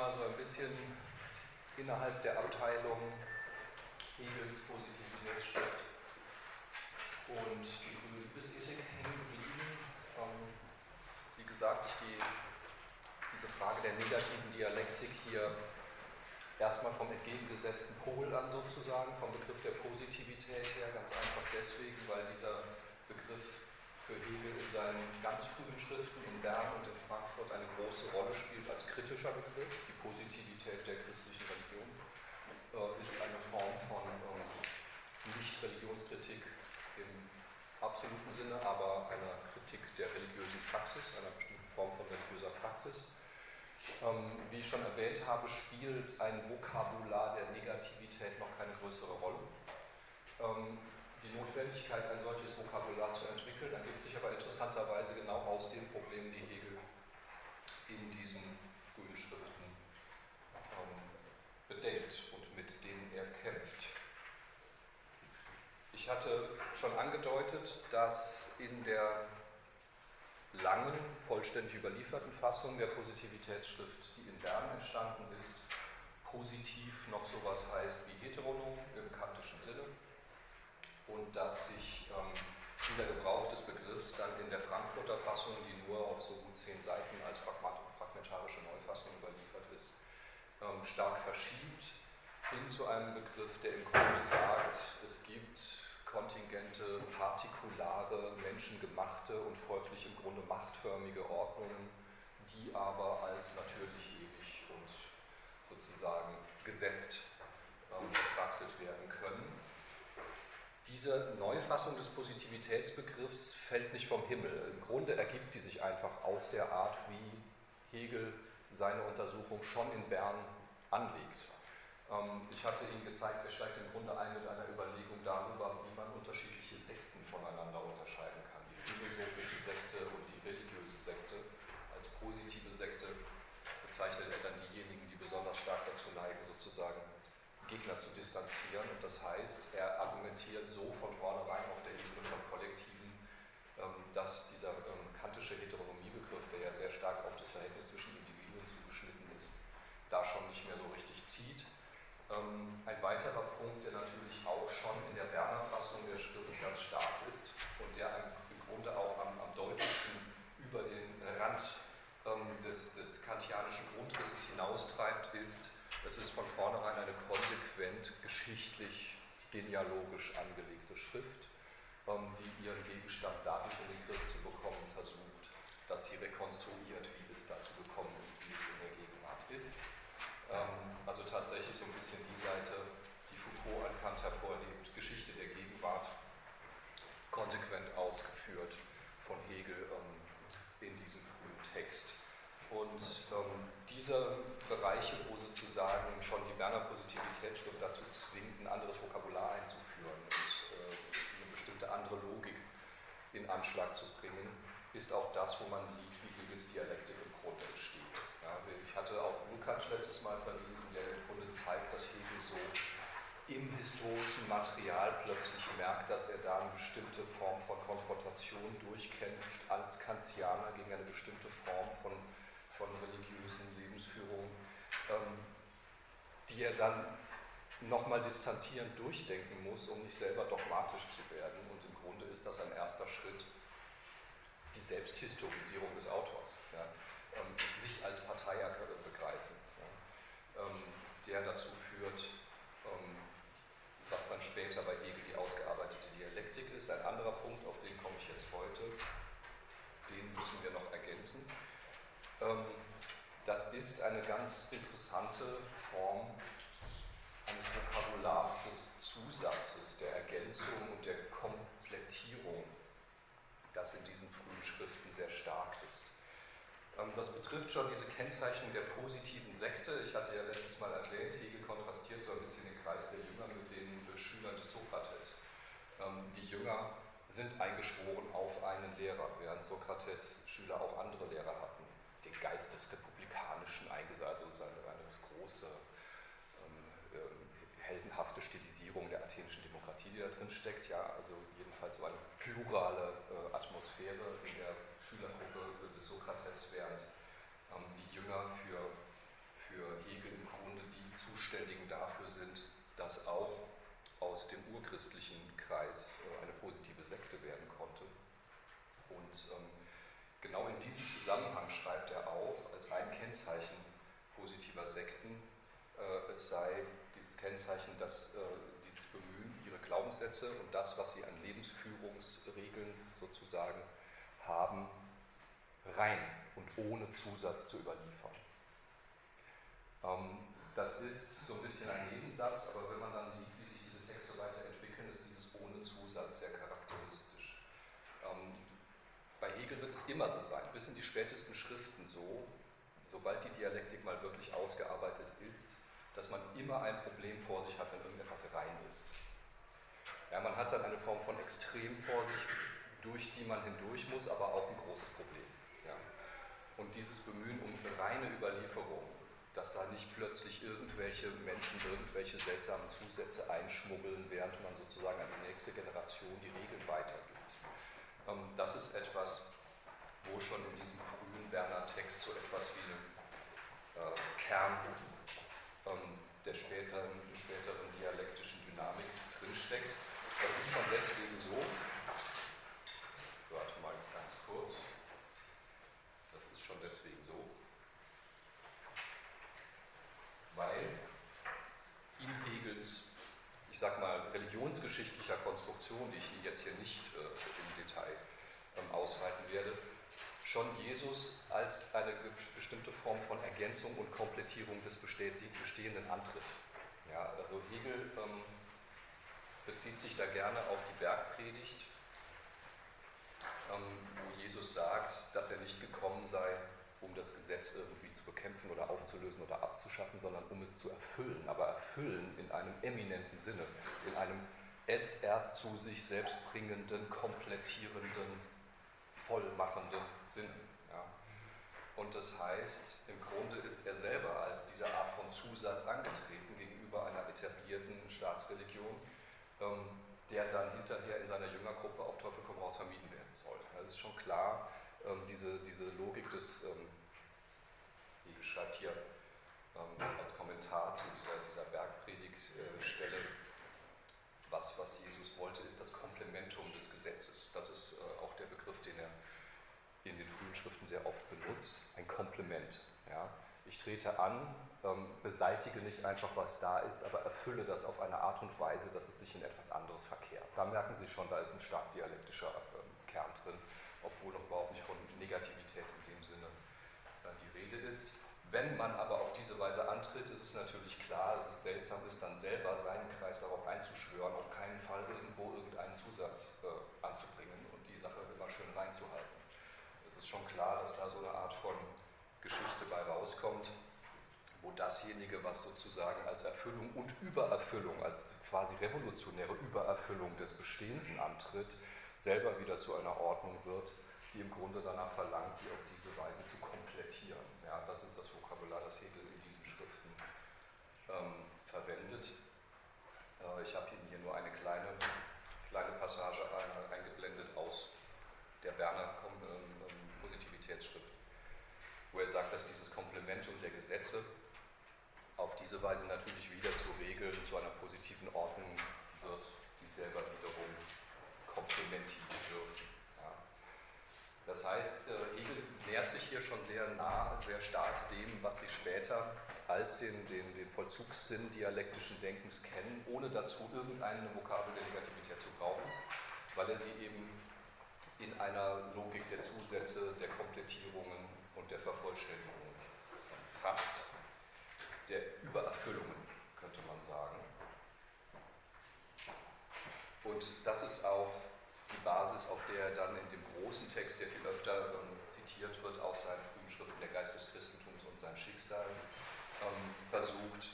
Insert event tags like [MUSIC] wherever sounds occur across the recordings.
mal so ein bisschen innerhalb der Abteilung Hegels Positivitätsschrift und die frühe Liebesethik hängen geblieben. Ähm, wie gesagt, ich gehe diese Frage der negativen Dialektik hier erstmal vom entgegengesetzten Pol an sozusagen, vom Begriff der Positivität her, ganz einfach deswegen, weil dieser Begriff für Hegel in seinen ganz frühen Schriften in Bern und in Frankfurt eine große Rolle spielt als kritischer Begriff. Die Positivität der christlichen Religion äh, ist eine Form von ähm, Nicht-Religionskritik im absoluten Sinne, aber einer Kritik der religiösen Praxis, einer bestimmten Form von religiöser Praxis. Ähm, wie ich schon erwähnt habe, spielt ein Vokabular der Negativität noch keine größere Rolle. Ähm, die Notwendigkeit, ein solches Vokabular zu entwickeln, ergibt sich aber interessanterweise genau aus den Problemen, die Hegel in diesen frühen Schriften ähm, bedenkt und mit denen er kämpft. Ich hatte schon angedeutet, dass in der langen, vollständig überlieferten Fassung der Positivitätsschrift, die in Bern entstanden ist, positiv noch sowas heißt wie heteronom im kantischen Sinne und dass sich ähm, dieser Gebrauch des Begriffs dann in der Frankfurter Fassung, die nur auf so gut zehn Seiten als fragmentarische Neufassung überliefert ist, ähm, stark verschiebt hin zu einem Begriff, der im Grunde sagt, es gibt kontingente, partikulare, menschengemachte und folglich im Grunde machtförmige Ordnungen, die aber als natürlich ewig und sozusagen gesetzt ähm, betrachtet werden. Diese Neufassung des Positivitätsbegriffs fällt nicht vom Himmel. Im Grunde ergibt die sich einfach aus der Art, wie Hegel seine Untersuchung schon in Bern anlegt. Ähm, ich hatte Ihnen gezeigt, er steigt im Grunde ein mit einer Überlegung darüber, wie man unterschiedliche Sekten voneinander unterscheiden kann. Die philosophische Sekte und die religiöse Sekte. Als positive Sekte bezeichnet er dann diejenigen, die besonders stark dazu neigen, sozusagen Gegner zu distanzieren. Und das heißt, er argumentiert so von vornherein auf der Ebene von Kollektiven, ähm, dass dieser ähm, kantische Heteronomiebegriff, der ja sehr stark auf das Verhältnis zwischen Individuen zugeschnitten ist, da schon nicht mehr so richtig zieht ähm, ein weiterer Punkt, der natürlich auch schon in der Berner Fassung der Schrift ganz stark ist und der im Grunde auch am, am deutlichsten über den Rand ähm, des, des kantianischen Grundrisses hinaustreibt, ist, es ist von vornherein eine konsequent geschichtlich, genealogisch angelegte Schrift, ähm, die ihren Gegenstand dadurch in den Griff zu bekommen versucht, dass sie rekonstruiert, wie es dazu gekommen ist, wie es in der Gegenwart ist. Ähm, also tatsächlich so ein bisschen die Seite, die Foucault an Kant hervorhebt, Geschichte der Gegenwart, konsequent ausgeführt von Hegel ähm, in diesem frühen Text. Und ähm, diese Bereiche, wo sozusagen schon die Berner Positivitätsschrift dazu zwingt, ein anderes Vokabular einzuführen und äh, eine bestimmte andere Logik in Anschlag zu bringen, ist auch das, wo man sieht, wie Hegels Dialektik im Grunde entsteht. Ja, ich hatte auch Lukács letztes Mal verwiesen, der im Grunde zeigt, dass Hegel so im historischen Material plötzlich merkt, dass er da eine bestimmte Form von Konfrontation durchkämpft als Kantianer gegen eine bestimmte Form von, von religiösen Lebensführung, ähm, die er dann nochmal distanzierend durchdenken muss, um nicht selber dogmatisch zu werden. Und im Grunde ist das ein erster Schritt, die Selbsthistorisierung des Autors. Ja ähm, sich als ähm, der dazu führt, ähm, was dann später bei Hegel die ausgearbeitete Dialektik ist. Ein anderer Punkt, auf den komme ich jetzt heute, den müssen wir noch ergänzen. Ähm, das ist eine ganz interessante Form eines Vokabulars des Zusatzes, der Ergänzung und der Komplettierung, das in diesen frühen Schriften sehr stark ist. Ähm, das betrifft schon diese Kennzeichnung der positiven Sekte. Ich hatte ja letztes Mal erwähnt, Hegel kontrastiert so ein bisschen den Kreis der Jünger mit den Schülern des Sokrates. Ähm, die Jünger sind eingeschworen auf einen Lehrer, während Sokrates Schüler auch andere Lehrer hatten. Den Geist des Republikanischen eingesetzt, also eine, eine große, ähm, äh, heldenhafte Stilisierung der athenischen Demokratie, die da drin steckt. Ja, also jedenfalls so eine plurale äh, Atmosphäre in der Schülergruppe des Sokrates, während ähm, die Jünger für, für Zuständigen dafür sind, dass auch aus dem urchristlichen Kreis äh, eine positive Sekte werden konnte. Und ähm, genau in diesem Zusammenhang schreibt er auch als ein Kennzeichen positiver Sekten, äh, es sei dieses Kennzeichen, dass äh, dieses Bemühen, ihre Glaubenssätze und das, was sie an Lebensführungsregeln sozusagen haben, rein und ohne Zusatz zu überliefern. Ähm, das ist so ein bisschen ein Nebensatz, aber wenn man dann sieht, wie sich diese Texte weiterentwickeln, ist dieses ohne Zusatz sehr charakteristisch. Ähm, bei Hegel wird es immer so sein, bis in die spätesten Schriften so, sobald die Dialektik mal wirklich ausgearbeitet ist, dass man immer ein Problem vor sich hat, wenn irgendetwas rein ist. Ja, man hat dann eine Form von Extremvorsicht, durch die man hindurch muss, aber auch ein großes Problem. Ja. Und dieses Bemühen um eine reine Überlieferung, dass da nicht plötzlich irgendwelche Menschen irgendwelche seltsamen Zusätze einschmuggeln, während man sozusagen an die nächste Generation die Regeln weitergibt. Ähm, das ist etwas, wo schon in diesem frühen Berner Text so etwas wie ein äh, Kern ähm, der späteren, späteren dialektischen Dynamik drinsteckt. Das ist schon deswegen so, warte mal ganz kurz, das ist schon deswegen so, weil in Hegels, ich sag mal, religionsgeschichtlicher Konstruktion, die ich Ihnen jetzt hier nicht äh, im Detail ähm, ausweiten werde, schon Jesus als eine bestimmte Form von Ergänzung und Komplettierung des Bestehenden antritt. Ja, also Hegel ähm, bezieht sich da gerne auf die Bergpredigt, ähm, wo Jesus sagt, dass er nicht gekommen sei, um das Gesetz irgendwie zu bekämpfen oder aufzulösen oder abzuschaffen, sondern um es zu erfüllen. Aber erfüllen in einem eminenten Sinne, in einem es erst zu sich selbst bringenden, komplettierenden, vollmachenden Sinn. Ja. Und das heißt, im Grunde ist er selber als diese Art von Zusatz angetreten gegenüber einer etablierten Staatsreligion, ähm, der dann hinterher in seiner Jüngergruppe auf Teufel komm raus vermieden werden soll. Das ist schon klar, ähm, diese, diese Logik des, ähm, wie schreibt hier ähm, als Kommentar zu dieser, dieser Bergpredigtstelle, was, was Jesus wollte, ist das Komplementum des Gesetzes. Das ist äh, auch der Begriff, den er in den frühen Schriften sehr oft benutzt, ein Komplement. Ja. Ich trete an, ähm, beseitige nicht einfach, was da ist, aber erfülle das auf eine Art und Weise, dass es sich in etwas anderes verkehrt. Da merken Sie schon, da ist ein stark dialektischer ähm, Kern drin, obwohl noch überhaupt nicht von Negativität in dem Sinne äh, die Rede ist. Wenn man aber auf diese Weise antritt, ist es natürlich klar, dass es seltsam ist, dann selber seinen Kreis darauf einzuschwören, auf keinen Fall irgendwo irgendeinen Zusatz äh, anzubringen und die Sache immer schön reinzuhalten ist schon klar, dass da so eine Art von Geschichte bei rauskommt, wo dasjenige, was sozusagen als Erfüllung und Übererfüllung, als quasi revolutionäre Übererfüllung des Bestehenden antritt, selber wieder zu einer Ordnung wird, die im Grunde danach verlangt, sie auf diese Weise zu komplettieren. Ja, das ist das Vokabular, das Hegel in diesen Schriften ähm, verwendet. Äh, ich habe Ihnen hier nur eine kleine, kleine Passage eingeblendet aus der Berner ähm, Positivitätsschrift, wo er sagt, dass dieses Komplementum der Gesetze auf diese Weise natürlich wieder zu Regeln, zu einer positiven Ordnung wird, die selber wiederum komplementieren dürfen. Ja. Das heißt, äh, Hegel nähert sich hier schon sehr nah, sehr stark dem, was sich später als den, den, den Vollzugssinn dialektischen Denkens kennen, ohne dazu irgendeine Vokabel der Negativität zu brauchen, weil er sie eben in einer Logik der Zusätze, der Komplettierungen und der Vervollständigungen fasst, der Übererfüllungen, könnte man sagen. Und das ist auch die Basis, auf der er dann in dem großen Text, der viel öfter ähm, zitiert wird, aus seinen frühen Schriften der Geist des Christentums und sein Schicksal, ähm, versucht,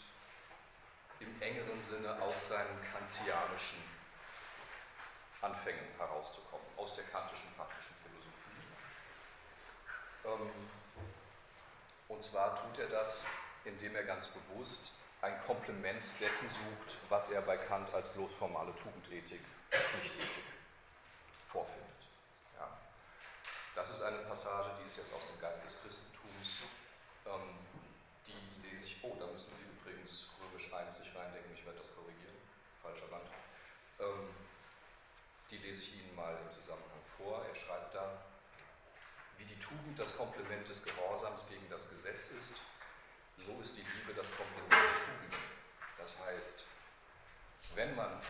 im engeren Sinne aus seinen kantianischen Anfängen herauszukommen, aus der kantischen praktischen Philosophie. Ähm, und zwar tut er das, indem er ganz bewusst ein Komplement dessen sucht, was er bei Kant als bloß formale Tugendethik, Pflichtethik vorfindet. Ja. Das ist eine Passage, die ist jetzt aus dem Geist des Christentums. Ähm, die lese ich, oh, da müssen Sie übrigens römisch 1 sich reindenken, ich werde das korrigieren, falscher Band. Ähm, die lese ich Ihnen mal im Zusammenhang vor. Er schreibt da, wie die Tugend das Komplement des Gehorsams so ist die Liebe das Komplement der Tugend. Das heißt, wenn man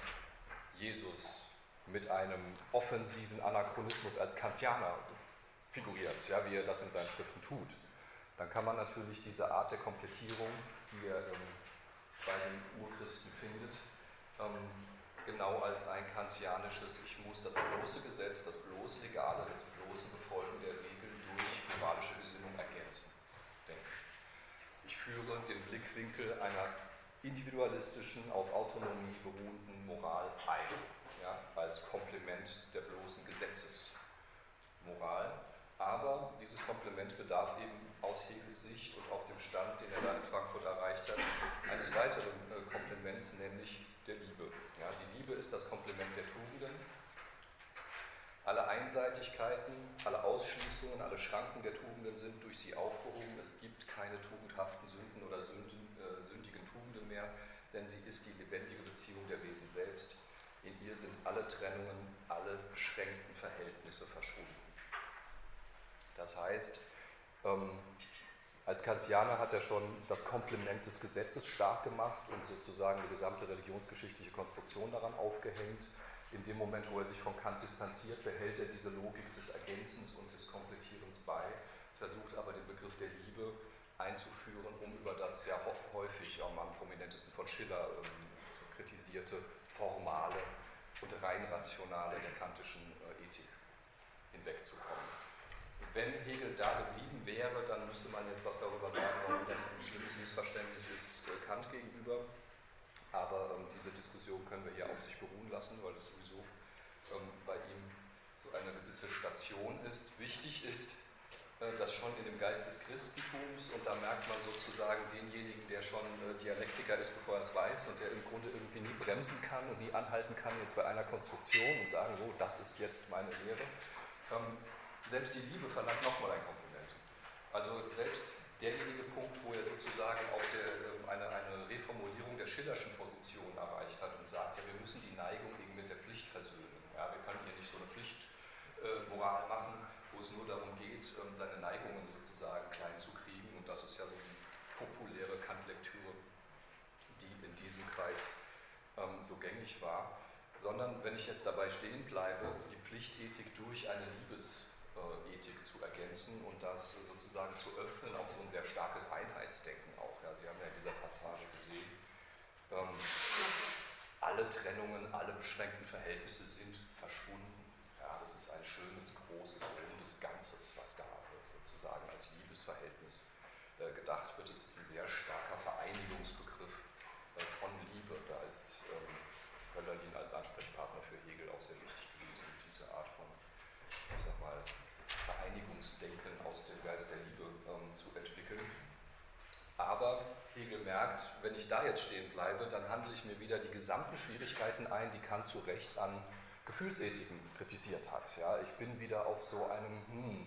Jesus mit einem offensiven Anachronismus als Kantianer figuriert, ja, wie er das in seinen Schriften tut, dann kann man natürlich diese Art der Komplettierung, die er ähm, bei den Urchristen findet, ähm, genau als ein kantianisches, ich muss das bloße Gesetz, das bloß Legale, das bloße Befolgen der Regeln durch moralische Gesinnung ergänzen. Denke. Ich führe den Blickwinkel einer individualistischen, auf Autonomie beruhenden Moral ein, ja, als Komplement der bloßen Gesetzesmoral. Aber dieses Komplement bedarf eben aus Hegels Sicht und auf dem Stand, den er da in Frankfurt erreicht hat, eines weiteren äh, Komplements, nämlich der Liebe. Ja, die Liebe ist das Komplement der Tugenden. Alle Einseitigkeiten, alle Ausschließungen, alle Schranken der Tugenden sind durch sie aufgehoben. Es gibt keine tugendhaften Sünden oder Sünden, äh, sündigen Tugenden mehr, denn sie ist die lebendige Beziehung der Wesen selbst. In ihr sind alle Trennungen, alle beschränkten Verhältnisse verschwunden. Das heißt, ähm, als Kantianer hat er schon das Komplement des Gesetzes stark gemacht und sozusagen die gesamte religionsgeschichtliche Konstruktion daran aufgehängt. In dem Moment, wo er sich von Kant distanziert, behält er diese Logik des Ergänzens und des Komplettierens bei, versucht aber den Begriff der Liebe einzuführen, um über das ja häufig am prominentesten von Schiller ähm, kritisierte formale und rein rationale der kantischen äh, Ethik hinwegzukommen wenn Hegel da geblieben wäre, dann müsste man jetzt was darüber sagen, warum das ein schlimmes Missverständnis ist äh, Kant gegenüber. Aber ähm, diese Diskussion können wir hier auf sich beruhen lassen, weil ähm, bei ihm so eine gewisse Station ist. Wichtig ist, äh, dass schon in dem Geist des Christentums, und da merkt man sozusagen denjenigen, der schon äh, Dialektiker ist, bevor er es weiß, und der im Grunde irgendwie nie bremsen kann und nie anhalten kann, jetzt bei einer Konstruktion und sagen, so, das ist jetzt meine Lehre. Ähm, selbst die Liebe verlangt nochmal ein Kompliment. Also selbst derjenige Punkt, wo er sozusagen auch der, ähm, eine, eine Reformulierung der Schillerschen Position erreicht hat und sagt, ja, wir müssen die Neigung eben mit der Pflicht versöhnen. Ja, wir können hier nicht so eine Pflichtmoral äh, machen, wo es nur darum geht, ähm, seine Neigungen sozusagen klein zu kriegen. Und das ist ja so die populäre Kantlektüre, die in diesem Kreis ähm, so gängig war. Sondern wenn ich jetzt dabei stehen bleibe, die Pflichtethik durch eine Liebes äh, Ethik zu ergänzen und das sozusagen zu öffnen, auch so ein sehr starkes Einheitsdenken auch. Ja. Sie haben ja in dieser Passage gesehen, ähm, alle Trennungen, alle beschränkten Verhältnisse sind verschwunden. Ja, das ist ein schönes, großes, rundes Ganzes, was da sozusagen als Liebesverhältnis äh, gedacht wird. Es ist ein sehr starker Vereinigungsbegriff äh, von Liebe. Da ist ähm, Hölderlin als Ansprechpartner für Hegel auch sehr wichtig gewesen, diese Art von, ich sag mal, Vereinigungsdenken aus dem Geist der Liebe ähm, zu entwickeln. Aber Hegel merkt, wenn ich da jetzt stehen bleibe, dann handle ich mir wieder die gesamten Schwierigkeiten ein, die Kant zu Recht an Gefühlsethiken kritisiert hat. Ja, ich bin wieder auf so einem, hm,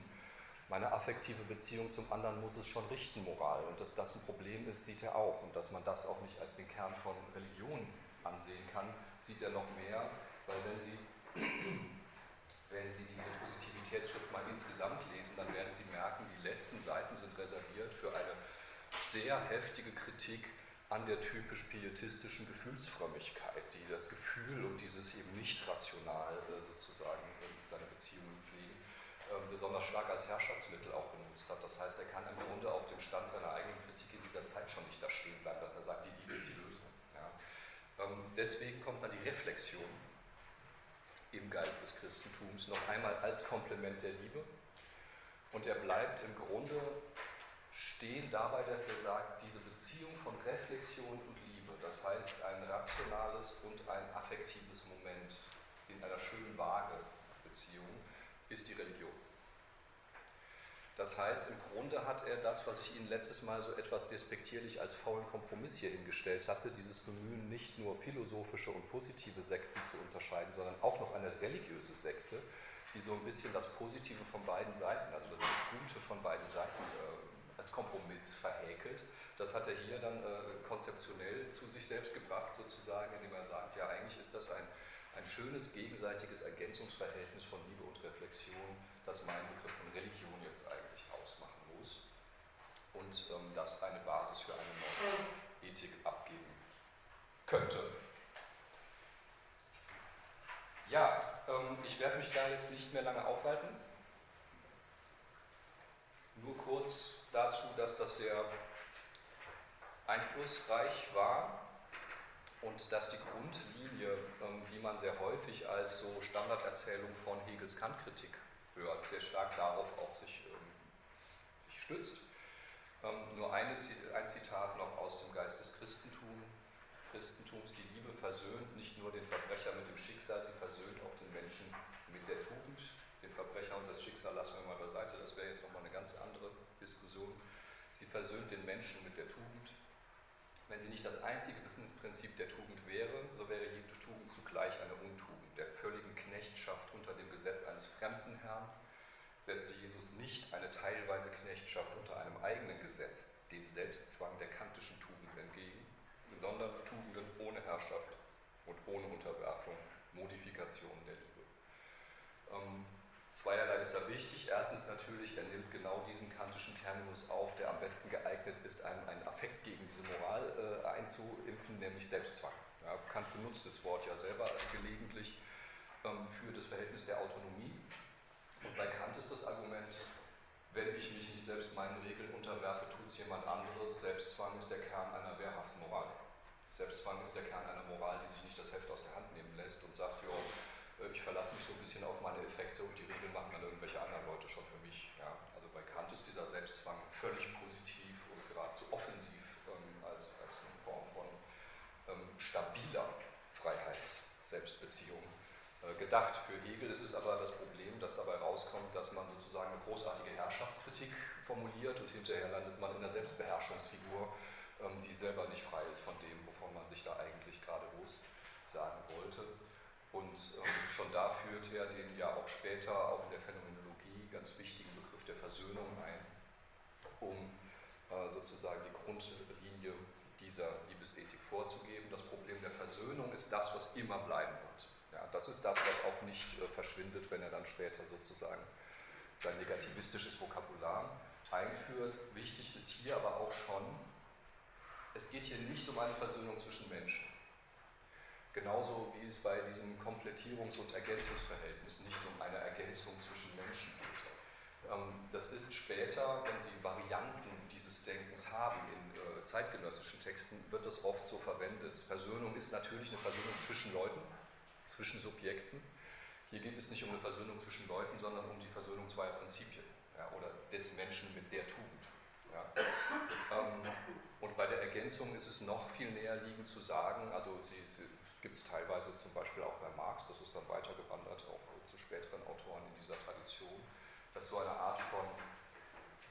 meine affektive Beziehung zum anderen muss es schon richten, Moral. Und dass das ein Problem ist, sieht er auch. Und dass man das auch nicht als den Kern von Religion ansehen kann, sieht er noch mehr, weil wenn Sie, [CLEARS THROAT] wenn Sie diese Positivitätsschrift mal insgesamt lesen, dann werden Sie merken, die letzten Seiten sind reserviert für eine sehr heftige Kritik an der typisch pietistischen Gefühlsfrömmigkeit, die das Gefühl und dieses eben nicht rational äh, sozusagen seine Beziehungen pflegen, ähm, besonders stark als Herrschaftsmittel auch benutzt hat. Das heißt, er kann im Grunde auf dem Stand seiner eigenen Kritik in dieser Zeit schon nicht da stehen bleiben, dass er sagt, die Liebe ist die Lösung. Ja. Ähm, deswegen kommt dann die Reflexion im Geist des Christentums noch einmal als Komplement der Liebe. Und er bleibt im Grunde stehen dabei, dass er sagt, diese Beziehung von Reflexion und Liebe, das heißt ein rationales und ein affektives Moment in einer schönen Waage Beziehung, ist die Religion. Das heißt, im Grunde hat er das, was ich Ihnen letztes Mal so etwas despektierlich als faulen Kompromiss hier hingestellt hatte, dieses Bemühen, nicht nur philosophische und positive Sekten zu unterscheiden, sondern auch noch eine religiöse Sekte, die so ein bisschen das Positive von beiden Seiten, also das Gute von beiden Seiten äh, als Kompromiss verhäkelt. Das hat er hier dann äh, konzeptionell zu sich selbst gebracht, sozusagen, indem er sagt, ja, eigentlich ist das ein, ein schönes gegenseitiges Ergänzungsverhältnis von Liebe und Reflexion, das mein Begriff von Religion jetzt eigentlich ausmachen muss und ähm, das eine Basis für eine neue Ethik abgeben könnte. Ja, ähm, ich werde mich da jetzt nicht mehr lange aufhalten. Nur kurz dazu, dass das sehr einflussreich war und dass die Grundlinie, ähm, die man sehr häufig als so Standarderzählung von Hegels Kantkritik hört, sehr stark darauf auch sich, ähm, sich stützt. Ähm, nur eine, ein Zitat noch aus dem Geist des Christentum, Christentums. Die Liebe versöhnt nicht nur den Verbrecher mit dem Schicksal, sie versöhnt auch den Menschen mit der Tugend. Den Verbrecher und das Schicksal lassen wir mal beiseite, das wäre jetzt andere Diskussion. Sie versöhnt den Menschen mit der Tugend. Wenn sie nicht das einzige Prinzip der Tugend wäre, so wäre jede Tugend zugleich eine Untugend. Der völligen Knechtschaft unter dem Gesetz eines fremden Herrn setzte Jesus nicht eine teilweise Knechtschaft unter einem eigenen Gesetz, dem Selbstzwang der kantischen Tugend entgegen, sondern Tugenden ohne Herrschaft und ohne Unterwerfung, Modifikation der Liebe. Ähm, Zweierlei ist da wichtig. Erstens natürlich, er nimmt genau diesen kantischen Terminus auf, der am besten geeignet ist, einen, einen Affekt gegen diese Moral äh, einzuimpfen, nämlich Selbstzwang. Ja, Kant benutzt das Wort ja selber gelegentlich ähm, für das Verhältnis der Autonomie. Und bei Kant ist das Argument, wenn ich mich nicht selbst meinen Regeln unterwerfe, tut es jemand anderes. Selbstzwang ist der Kern einer wehrhaften Moral. Selbstzwang ist der Kern einer Moral, die sich nicht das Heft aus der Hand nehmen lässt und sagt, jo, äh, ich verlasse mich so ein bisschen auf meine Effekte und die Regeln machen dann irgendwelche anderen Leute schon für mich. Ja. Also bei Kant ist dieser Selbstzwang völlig positiv und geradezu offensiv ähm, als, als eine Form von ähm, stabiler Freiheits-Selbstbeziehung äh, gedacht. Für Hegel ist es aber das Problem, dass dabei rauskommt, dass man sozusagen eine großartige Herrschaftskritik formuliert und hinterher landet man in einer Selbstbeherrschungsfigur, ähm, die selber nicht frei ist von dem, wovon man sich da eigentlich gerade sagen wollte. Und ähm, schon da führt er den ja auch später, auch in der Phänomenologie, ganz wichtigen Begriff der Versöhnung ein, um äh, sozusagen die Grundlinie dieser Liebesethik vorzugeben. Das Problem der Versöhnung ist das, was immer bleiben wird. Das ist das, was auch nicht äh, verschwindet, wenn er dann später sozusagen sein negativistisches Vokabular einführt. Wichtig ist hier aber auch schon, es geht hier nicht um eine Versöhnung zwischen Menschen. Genauso wie es bei diesem Komplettierungs- und Ergänzungsverhältnis nicht um eine Ergänzung zwischen Menschen geht. Ähm, das ist später, wenn Sie Varianten dieses Denkens haben in äh, zeitgenössischen Texten, wird das oft so verwendet. Versöhnung ist natürlich eine Versöhnung zwischen Leuten, zwischen Subjekten. Hier geht es nicht um eine Versöhnung zwischen Leuten, sondern um die Versöhnung zweier Prinzipien ja, oder des Menschen mit der Tugend. Ja. Ähm, und bei der Ergänzung ist es noch viel näher liegend zu sagen, also Sie, Sie gibt es teilweise zum Beispiel auch bei Marx, das ist dann weitergewandert auch zu späteren Autoren in dieser Tradition, dass so eine Art von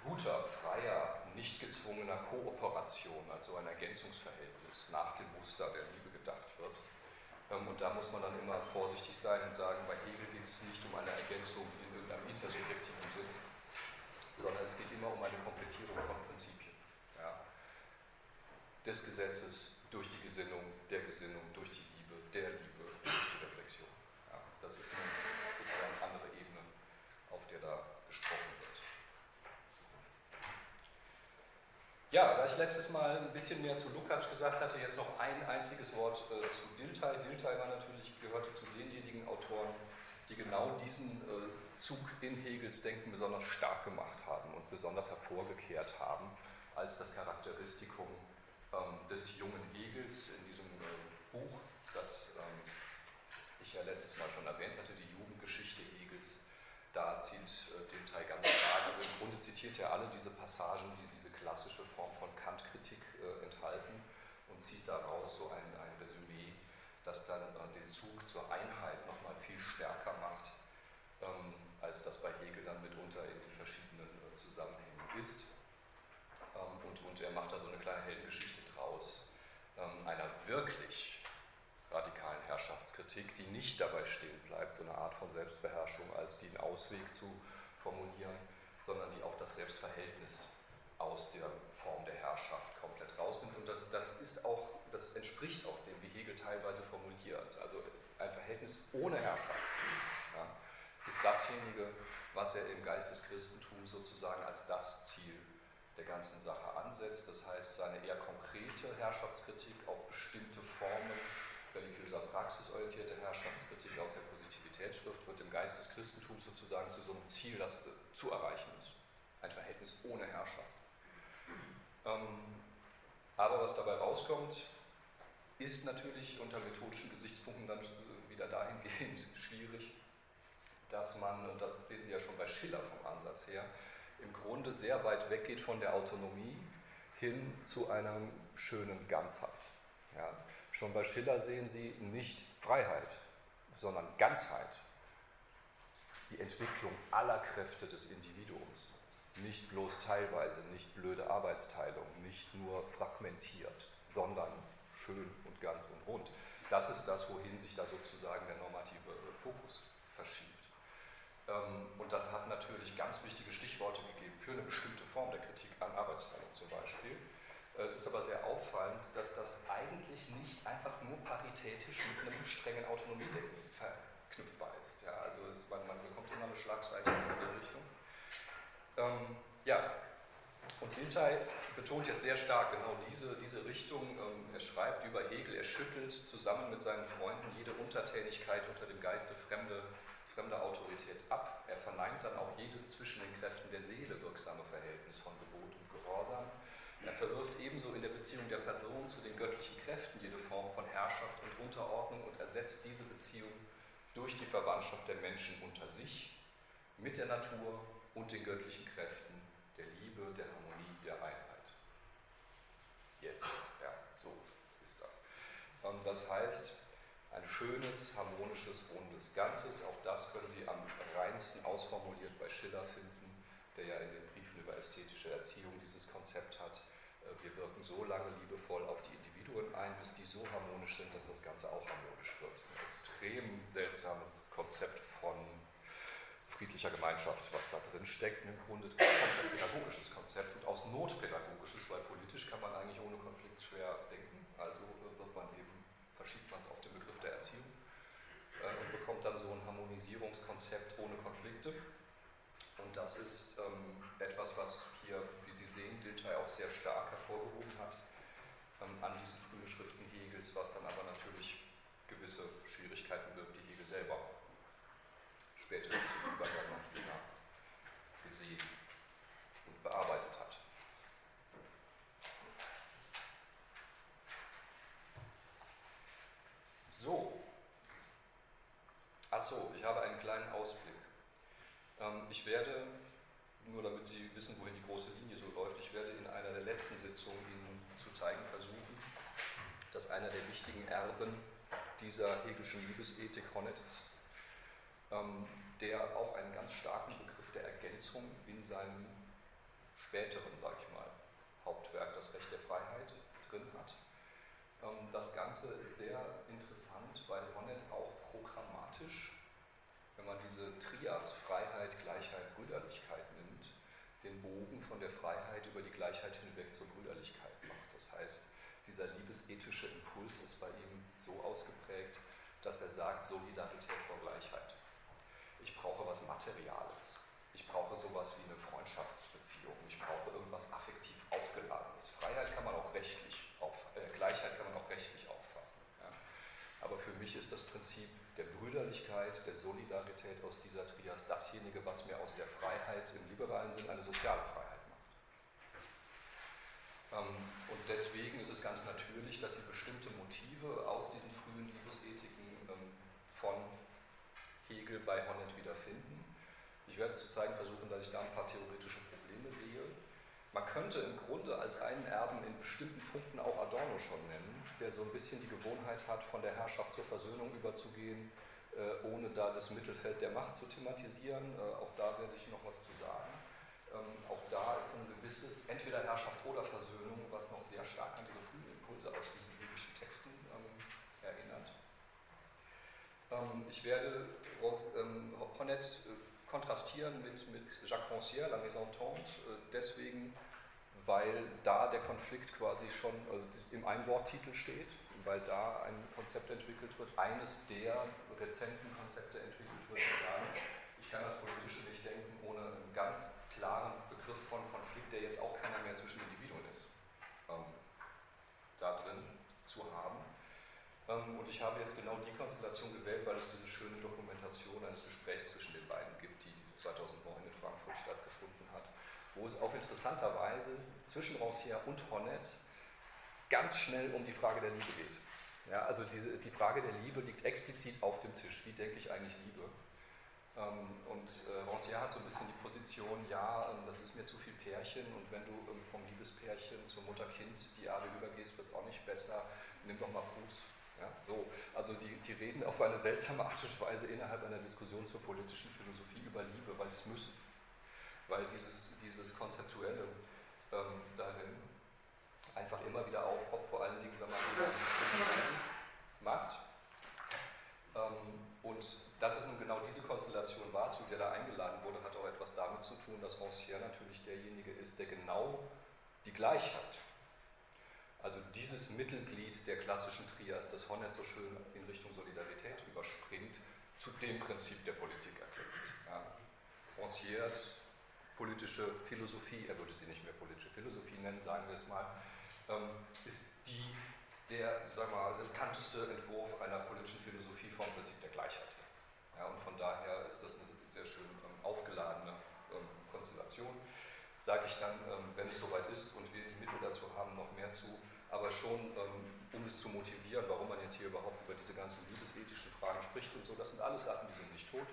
guter, freier, nicht gezwungener Kooperation, also ein Ergänzungsverhältnis nach dem Muster der Liebe gedacht wird. Ähm, und da muss man dann immer vorsichtig sein und sagen, bei Hegel geht es nicht um eine Ergänzung in irgendeinem intersubjektiven Sinn, sondern es geht immer um eine Komplettierung von Prinzipien. Ja. Des Gesetzes durch die Gesinnung, der Gesinnung durch die der Liebe durch die Reflexion. Ja, das ist eine sozusagen andere Ebene, auf der da gesprochen wird. Ja, da ich letztes Mal ein bisschen mehr zu Lukács gesagt hatte, jetzt noch ein einziges Wort äh, zu Dilthey. Dilthey war natürlich, gehörte zu denjenigen Autoren, die genau diesen äh, Zug in Hegels Denken besonders stark gemacht haben und besonders hervorgekehrt haben als das Charakteristikum ähm, des jungen Hegels in diesem äh, Buch das ähm, ich ja letztes Mal schon erwähnt hatte, die Jugendgeschichte Hegels. Da zieht äh, Teil ganz stark. Also im Grunde zitiert er alle diese Passagen, die klassische Form von Kant-Kritik äh, enthalten und zieht daraus so ein, ein Resümee, das dann äh, den Zug zur Einheit nochmal viel stärker macht, ähm, als das bei Hegel dann mitunter in den verschiedenen äh, Zusammenhängen ist. Ähm, und, und er macht da so eine kleine Heldengeschichte draus, ähm, einer wirklich radikalen Herrschaftskritik, die nicht dabei stehen bleibt, so eine Art von Selbstbeherrschung als den Ausweg zu formulieren, sondern die auch das Selbstverhältnis aus der Form der Herrschaft komplett rausnimmt. Und das, das ist auch, das entspricht auch dem, wie Hegel teilweise formuliert. Also ein Verhältnis ohne Herrschaft ja, ist dasjenige, was er im Geist des Christentums sozusagen als das Ziel der ganzen Sache ansetzt. Das heißt, seine eher konkrete Herrschaftskritik auf bestimmte Formen religiöser Praxis orientierte Herrschaftskritik aus der Positivitätsschrift wird im Geist des Christentums sozusagen zu so einem Ziel, das zu erreichen ist. Ein Verhältnis ohne Herrschaft. Ähm, aber was dabei rauskommt, ist natürlich unter methodischen Gesichtspunkten dann wieder dahingehend [LAUGHS] schwierig, dass man, und das sehen Sie ja schon bei Schiller vom Ansatz her, im Grunde sehr weit weggeht von der Autonomie hin zu einer schönen Ganzheit. Ja. Schon bei Schiller sehen Sie nicht Freiheit, sondern Ganzheit, die Entwicklung aller Kräfte des Individuums, nicht bloß teilweise, nicht blöde Arbeitsteilung, nicht nur fragmentiert, sondern schön und ganz und rund. Das ist das, wohin sich da sozusagen der normative Fokus verschiebt. Ähm, und das hat natürlich ganz wichtige Stichworte gegeben für eine bestimmte Form der Kritik an Arbeitsteilung zum Beispiel. Äh, es ist aber sehr auffallend, dass das eigentlich nicht einfach nur paritätisch mit einem strengen Autonomiedenken verknüpfbar ist. Ja, also es, man, man, bekommt immer eine Schlagseite in diese Richtung. Ähm, ja, und Dilthey betont jetzt sehr stark genau diese, diese Richtung. Ähm, er schreibt über Hegel, er schüttelt zusammen mit seinen Freunden jede Untertänigkeit unter dem Geiste fremde fremder Autorität ab. Er verneint dann auch jedes zwischen den Kräften der Seele wirksame Verhältnis von Gebot und Gehorsam. Er verwirft ebenso in der Beziehung der Person zu den göttlichen Kräften jede Form von Herrschaft und Unterordnung und ersetzt diese Beziehung durch die Verwandtschaft der Menschen unter sich mit der Natur und den göttlichen Kräften der Liebe, der Harmonie, der Einheit. Yes, ja, so ist das. Ähm, das heißt, ein schönes, harmonisches, rundes Ganzes. Auch das können Sie am reinsten ausformuliert bei Schiller finden, der ja in den Briefen über ästhetische Erziehung dieses Konzept hat. Äh, wir wirken so lange liebevoll auf die Individuen ein, bis die so harmonisch sind, dass das Ganze auch harmonisch wird. Ein extrem seltsames Konzept friedlicher Gemeinschaft, was da drin steckt. Im Grunde ein pädagogisches Konzept und aus Not pädagogisches, weil politisch kann man eigentlich ohne Konflikt schwer denken. Also wird man eben, verschiebt man es auf den der Erziehung äh, und bekommt dann so ein Harmonisierungskonzept ohne Konflikte. Und das ist ähm, etwas, was hier, wie Sie sehen, Dilthey auch sehr stark hervorgehoben hat ähm, an diesen frühen Schriften Hegels, was dann aber natürlich gewisse Schwierigkeiten birgt, die Hegel selber spätestens im Übergang nach China gesehen und bearbeitet hat. So. Achso, ich habe einen kleinen Ausblick. Ähm, ich werde, nur damit Sie wissen, wohin die große Linie so läuft, ich werde in einer der letzten Sitzungen Ihnen zu zeigen versuchen, dass einer der wichtigen Erben dieser hegelischen Liebesethik Honnet ist, ähm, der auch einen ganz starken Begriff der Ergänzung in seinem späteren, sage ich mal, Hauptwerk, das Recht der Freiheit, drin hat. Ähm, das Ganze ist sehr interessant weil Honnet auch programmatisch, wenn man diese Trias Freiheit, Gleichheit, Brüderlichkeit nimmt, den Bogen von der Freiheit über die Gleichheit hinweg zur Brüderlichkeit macht. Das heißt, dieser liebesethische Impuls ist bei ihm so ausgeprägt, dass er sagt, Solidarität vor Gleichheit. Ich brauche was Materiales. Ich brauche sowas wie eine Freundschaftsbeziehung. Ich brauche irgendwas affektiv aufgeladenes. Freiheit kann man auch rechtlich, auf, äh, Gleichheit kann man auch rechtlich aber für mich ist das der Brüderlichkeit, der Solidarität aus dieser Trias dasjenige, was mir aus der Freiheit im liberalen Sinn eine soziale Freiheit macht. Ähm, und deswegen ist es ganz natürlich, dass Sie bestimmte Motive aus diesen frühen Liebesethiken ähm, von Hegel bei Honnet wiederfinden. Ich werde zu zeigen versuchen, dass ich da ein paar theoretische Probleme sehe. Man könnte im Grunde als einen Erben in bestimmten Punkten auch Adorno schon nennen, der so ein bisschen die Gewohnheit hat, von der Herrschaft zur Versöhnung überzugehen, äh, ohne da das Mittelfeld der Macht zu thematisieren. Äh, auch da werde ich noch was zu sagen. Ähm, auch da ist ein gewisses, entweder Herrschaft oder Versöhnung, was noch sehr stark an diese frühen Impulse aus diesen biblischen Texten ähm, erinnert. Ähm, ich werde Honnet äh, kontrastieren mit, mit Jacques Rancière, La Maison Tante, deswegen weil da der Konflikt quasi schon also im Einworttitel steht. weil da ein Konzept entwickelt wird, eines der rezenten Konzepte entwickelt wird, die sagen, ich kann das Politische nicht denken ohne einen ganz klaren Begriff von Konflikt, der jetzt auch keiner mehr zwischen Individuen ist, ähm, da drin zu haben. Ähm, und ich habe jetzt genau die Konstellation gewählt, weil es diese schöne Dokumentation eines Gesprächs zwischen den beiden gibt, die 2009 in Frankfurt stattgefunden hat, wo es auch interessanterweise zwischen Rancière und Honnet ganz schnell um die Frage der Liebe geht. Ja, also diese, die Frage der Liebe liegt explizit auf dem Tisch. Wie denke ich eigentlich Liebe? Ähm, und äh, Rancière hat so ein bisschen die Position, ja, ähm, das ist mir zu viel Pärchen und wenn du vom Liebespärchen zur Mutter-Kind-Diade übergehst, wird es auch nicht besser. Nimm doch mal Fuß. Ja, so. Also die, die reden auf eine seltsame Art und Weise innerhalb einer Diskussion zur politischen Philosophie über Liebe, weil sie es müssen. Weil dieses Konzeptuelle ähm, darin einfach immer wieder aufpoppt, vor allen Dingen, wenn man macht. Ähm, und dass es nun genau diese Konstellation war, zu der da eingeladen wurde, hat auch etwas damit zu tun, dass Rancière natürlich derjenige ist, der genau die Gleichheit, also dieses Mittelglied der klassischen Trias, das Honnet so schön in Richtung Solidarität überspringt, zu dem Prinzip der Politik erklärt. Ja. Rancières politische Philosophie, er würde sie nicht mehr politische Philosophie nennen, sagen wir es mal, ähm, ist die der, sagen wir mal, riskanteste Entwurf einer politischen Philosophie vom Prinzip der Gleichheit. Ja, und von daher ist das eine sehr schön ähm, aufgeladene ähm, Konstellation. Sage ich dann, wenn es soweit ist und wir die Mittel dazu haben, noch mehr zu, aber schon, um es zu motivieren, warum man jetzt hier überhaupt über diese ganzen liebesethischen Fragen spricht und so, das sind alles Sachen, die sind nicht tot,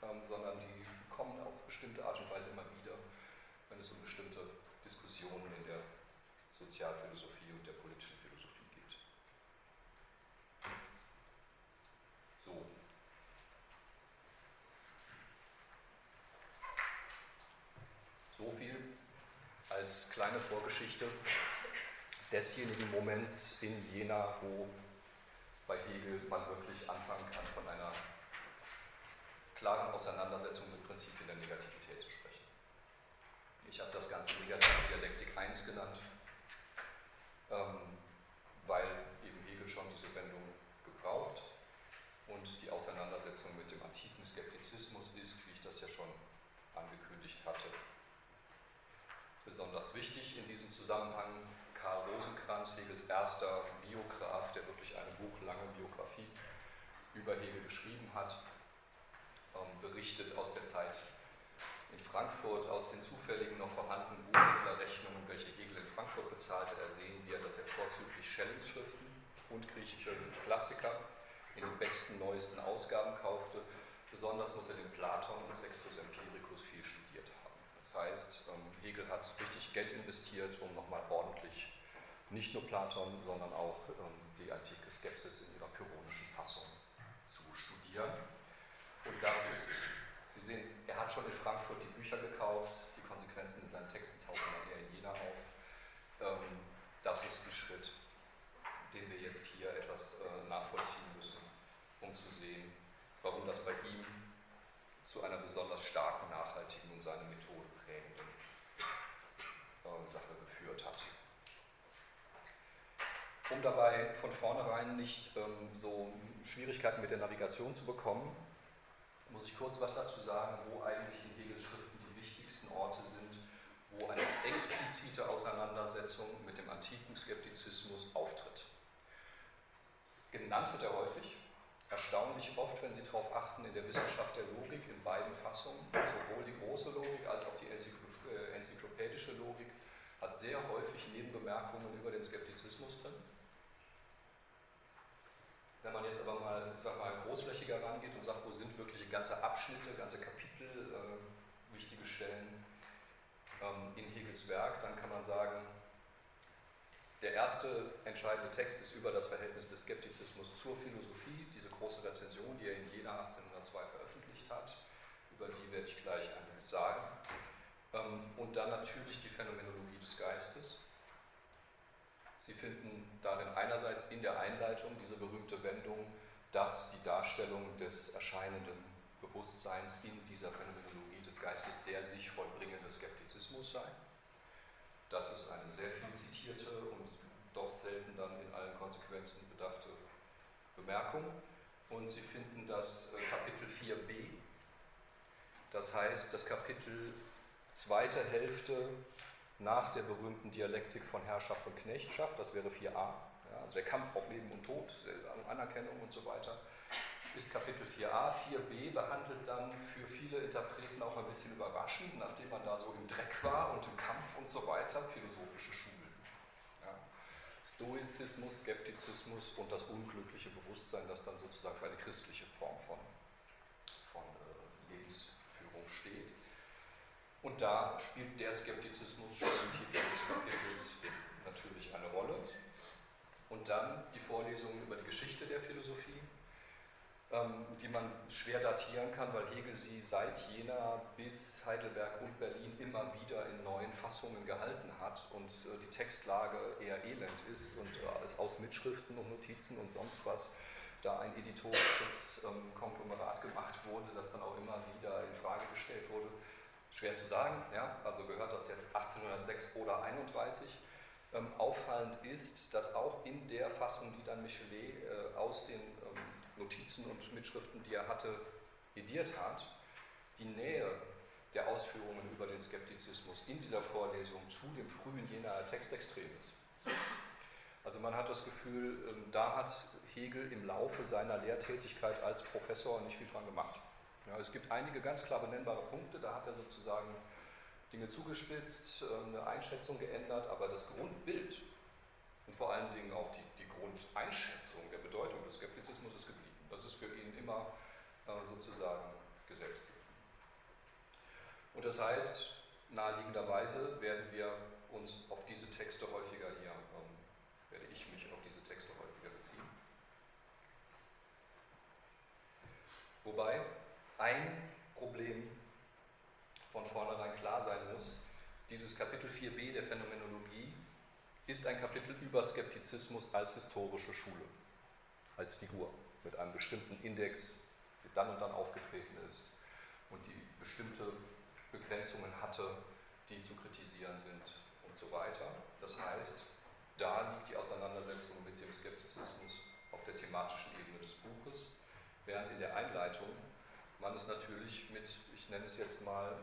sondern die kommen auf bestimmte Art und Weise immer wieder, wenn es um bestimmte Diskussionen in der Sozialphilosophie und der politischen Philosophie geht. So. So viel als kleine Vorgeschichte desjenigen Moments in Jena, wo bei Hegel man wirklich anfangen kann, von einer klaren Auseinandersetzung mit Prinzipien der Negativität zu sprechen. Ich habe das Ganze Negative Dialektik 1 genannt ähm, weil eben Hegel schon diese Wendung gebraucht und die Auseinandersetzung mit dem antiken Skeptizismus ist, wie ich das ja schon angekündigt hatte. Besonders wichtig in diesem Zusammenhang Karl Rosenkranz, Hegels erster Biograf, der wirklich eine buchlange Biografie über Hegel geschrieben hat, berichtet aus der Zeit in Frankfurt, aus den zufälligen noch vorhandenen Buchhändlerrechnungen, welche Hegel in Frankfurt bezahlte, ersehen wir, dass er vorzüglich Schellingsschriften und griechische Klassiker in den besten, neuesten Ausgaben kaufte. Besonders muss er den Platon und Sextus Empiricus viel studiert haben. Das heißt, ähm, Hegel hat richtig Geld investiert, um nochmal ordentlich nicht nur Platon, sondern auch ähm, die antike Skepsis in ihrer pyrrhonischen Fassung zu studieren. Und das ist sehen, er hat schon in Frankfurt die Bücher gekauft, die Konsequenzen in seinen Texten tauchen dann eher in Jena auf. Ähm, das ist ein Schritt, den wir jetzt hier etwas äh, nachvollziehen müssen, um zu sehen, warum das bei ihm zu einer besonders starken, nachhaltigen und seine Methode prägenden äh, Sache geführt hat. Um dabei von vornherein nicht ähm, so Schwierigkeiten mit der Navigation zu bekommen, muss ich kurz was dazu sagen, wo eigentlich in Hegels Schriften die wichtigsten Orte sind, wo eine explizite Auseinandersetzung mit dem antiken Skeptizismus auftritt. Genannt wird er häufig, erstaunlich oft, wenn Sie darauf achten, in der Wissenschaft der Logik in beiden Fassungen, sowohl die große Logik als auch die äh, enzyklopädische Logik, hat sehr häufig Nebenbemerkungen über den Skeptizismus drin. Wenn man jetzt aber mal, sag mal großflächiger rangeht und sagt, wo sind wirklich ganze Abschnitte, ganze Kapitel, äh, wichtige Stellen ähm, in Hegels Werk, dann kann man sagen, der erste entscheidende Text ist über das Verhältnis des Skeptizismus zur Philosophie, diese große Rezension, die er in Jena 1802 veröffentlicht hat, über die werde ich gleich einiges sagen. Ähm, und dann natürlich die Phänomenologie des Geistes, Sie finden darin einerseits in der Einleitung diese berühmte Wendung, dass die Darstellung des erscheinenden Bewusstseins in dieser Phänomenologie des Geistes der sich vollbringende Skeptizismus sei. Das ist eine sehr viel zitierte und doch selten dann in allen Konsequenzen Bemerkung und Sie finden das äh, Kapitel 4b, das heißt das Kapitel zweite Hälfte nach der berühmten Dialektik von Herrschaft und Knechtschaft, das wäre 4a, ja, also der Kampf auf Leben und Tod, Anerkennung und so weiter, ist Kapitel 4a. 4b behandelt dann für viele Interpreten auch ein bisschen überraschend, nachdem man da so im Dreck war und im Kampf und so weiter, philosophische Schulen. Ja. Stoizismus, Skeptizismus und das unglückliche Bewusstsein, das dann sozusagen für eine christliche Form von, von äh, Lebensführung steht. Und da spielt der Skeptizismus schon im Titel des Kapitels natürlich eine Rolle. Und dann die Vorlesungen über die Geschichte der Philosophie, ähm, die man schwer datieren kann, weil Hegel sie seit Jena bis Heidelberg und Berlin immer wieder in neuen Fassungen gehalten hat und äh, die Textlage eher elend ist und äh, es aus Mitschriften und Notizen und sonst was da ein editorisches ähm, Konglomerat gemacht wurde, das dann auch immer wieder in Frage gestellt wurde. Schwer zu sagen, ja? also gehört das jetzt 1806 oder 31. Ähm, auffallend ist, dass auch in der Fassung, die dann Michelet äh, aus den ähm, Notizen und Mitschriften, die er hatte, ediert hat, die Nähe der Ausführungen über den Skeptizismus in dieser Vorlesung zu dem frühen Jenaer Text extrem ist. Also man hat das Gefühl, ähm, da hat Hegel im Laufe seiner Lehrtätigkeit als Professor nicht viel dran gemacht. Ja, es gibt einige ganz klar benennbare Punkte, da hat er sozusagen Dinge zugespitzt, äh, eine Einschätzung geändert, aber das Grundbild und vor allen Dingen auch die, die Grundeinschätzung der Bedeutung des Skeptizismus ist geblieben. Das ist für ihn immer äh, sozusagen gesetzt. Und das heißt, naheliegenderweise werden wir uns auf diese Texte häufiger hier, ähm, werde ich mich auf diese Texte häufiger beziehen. Wobei ein Problem von vornherein klar sein muss, dieses Kapitel 4b der Phänomenologie ist ein Kapitel über Skeptizismus als historische Schule, als Figur mit einem bestimmten Index, der dann und dann aufgetreten ist und die bestimmte Begrenzungen hatte, die zu kritisieren sind und so weiter. Das heißt, da liegt die Auseinandersetzung mit dem Skeptizismus auf der thematischen Ebene des Buches, während in der Einleitung man es natürlich mit, ich nenne es jetzt mal,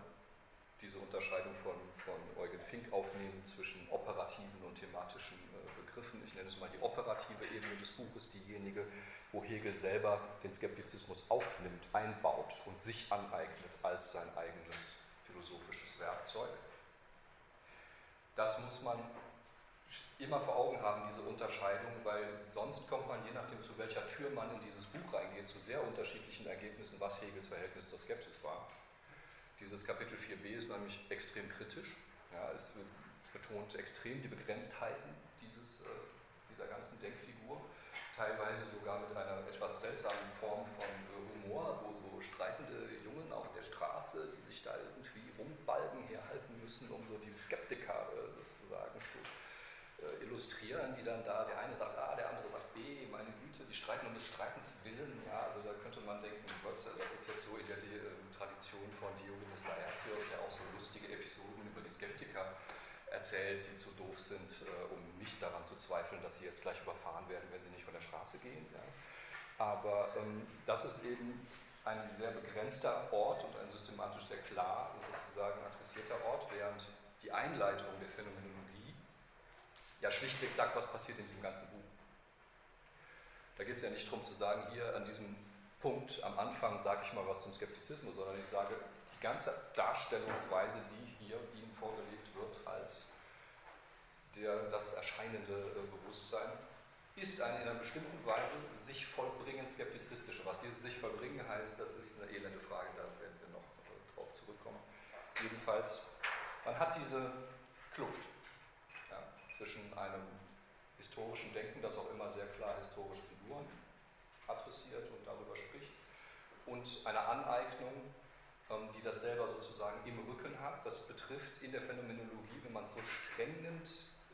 diese Unterscheidung von, von Eugen Fink aufnehmen zwischen operativen und thematischen äh, Begriffen. Ich nenne es mal die operative Ebene des Buches, diejenige, wo Hegel selber den Skeptizismus aufnimmt, einbaut und sich aneignet als sein eigenes philosophisches Werkzeug. Das muss man immer vor Augen haben, diese Unterscheidung, weil sonst kommt man, je nachdem zu welcher Tür man in dieses Buch reingeht, zu sehr unterschiedlichen Ergebnissen, was Hegels Verhältnis zur Skepsis war. Dieses Kapitel 4b ist nämlich extrem kritisch. Ja, es betont extrem die Begrenztheiten dieses, äh, dieser ganzen Denkfigur, teilweise sogar mit einer etwas seltsamen Form von äh, Humor, wo so streitende Jungen auf der Straße, die sich da irgendwie rumbalgen herhalten müssen, um so die Skeptiker äh, illustrieren, die dann da, der eine sagt A, der andere sagt B, meine Güte, die streiten um des Streitens willen, ja, also da könnte man denken, Gott, das ist jetzt so in der Tradition von Diogenes Laertios, der auch so lustige Episoden über die Skeptiker erzählt, die zu doof sind, äh, um nicht daran zu zweifeln, dass sie jetzt gleich überfahren werden, wenn sie nicht von der Straße gehen. Ja. Aber ähm, das ist eben ein sehr begrenzter Ort und ein systematisch sehr klar sozusagen adressierter Ort, während die Einleitung der Phänomenologie ja schlichtweg sagt, was passiert in diesem ganzen Buch. Da geht es ja nicht darum zu sagen, hier an diesem Punkt am Anfang sage ich mal was zum Skeptizismus, sondern ich sage, die ganze Darstellungsweise, die hier Ihnen vorgelegt wird als der, das erscheinende äh, Bewusstsein, ist eine in einer bestimmten Weise sich vollbringend skeptizistische. Was dieses sich vollbringen heißt, das ist eine elende Frage, da werden wir noch äh, drauf zurückkommen. Jedenfalls, man hat diese Kluft zwischen einem historischen Denken, das auch immer sehr klar historische Figuren adressiert und darüber spricht, und eine Aneignung, ähm, die das selber sozusagen im Rücken hat. Das betrifft in der Phänomenologie, wenn man es so streng nimmt,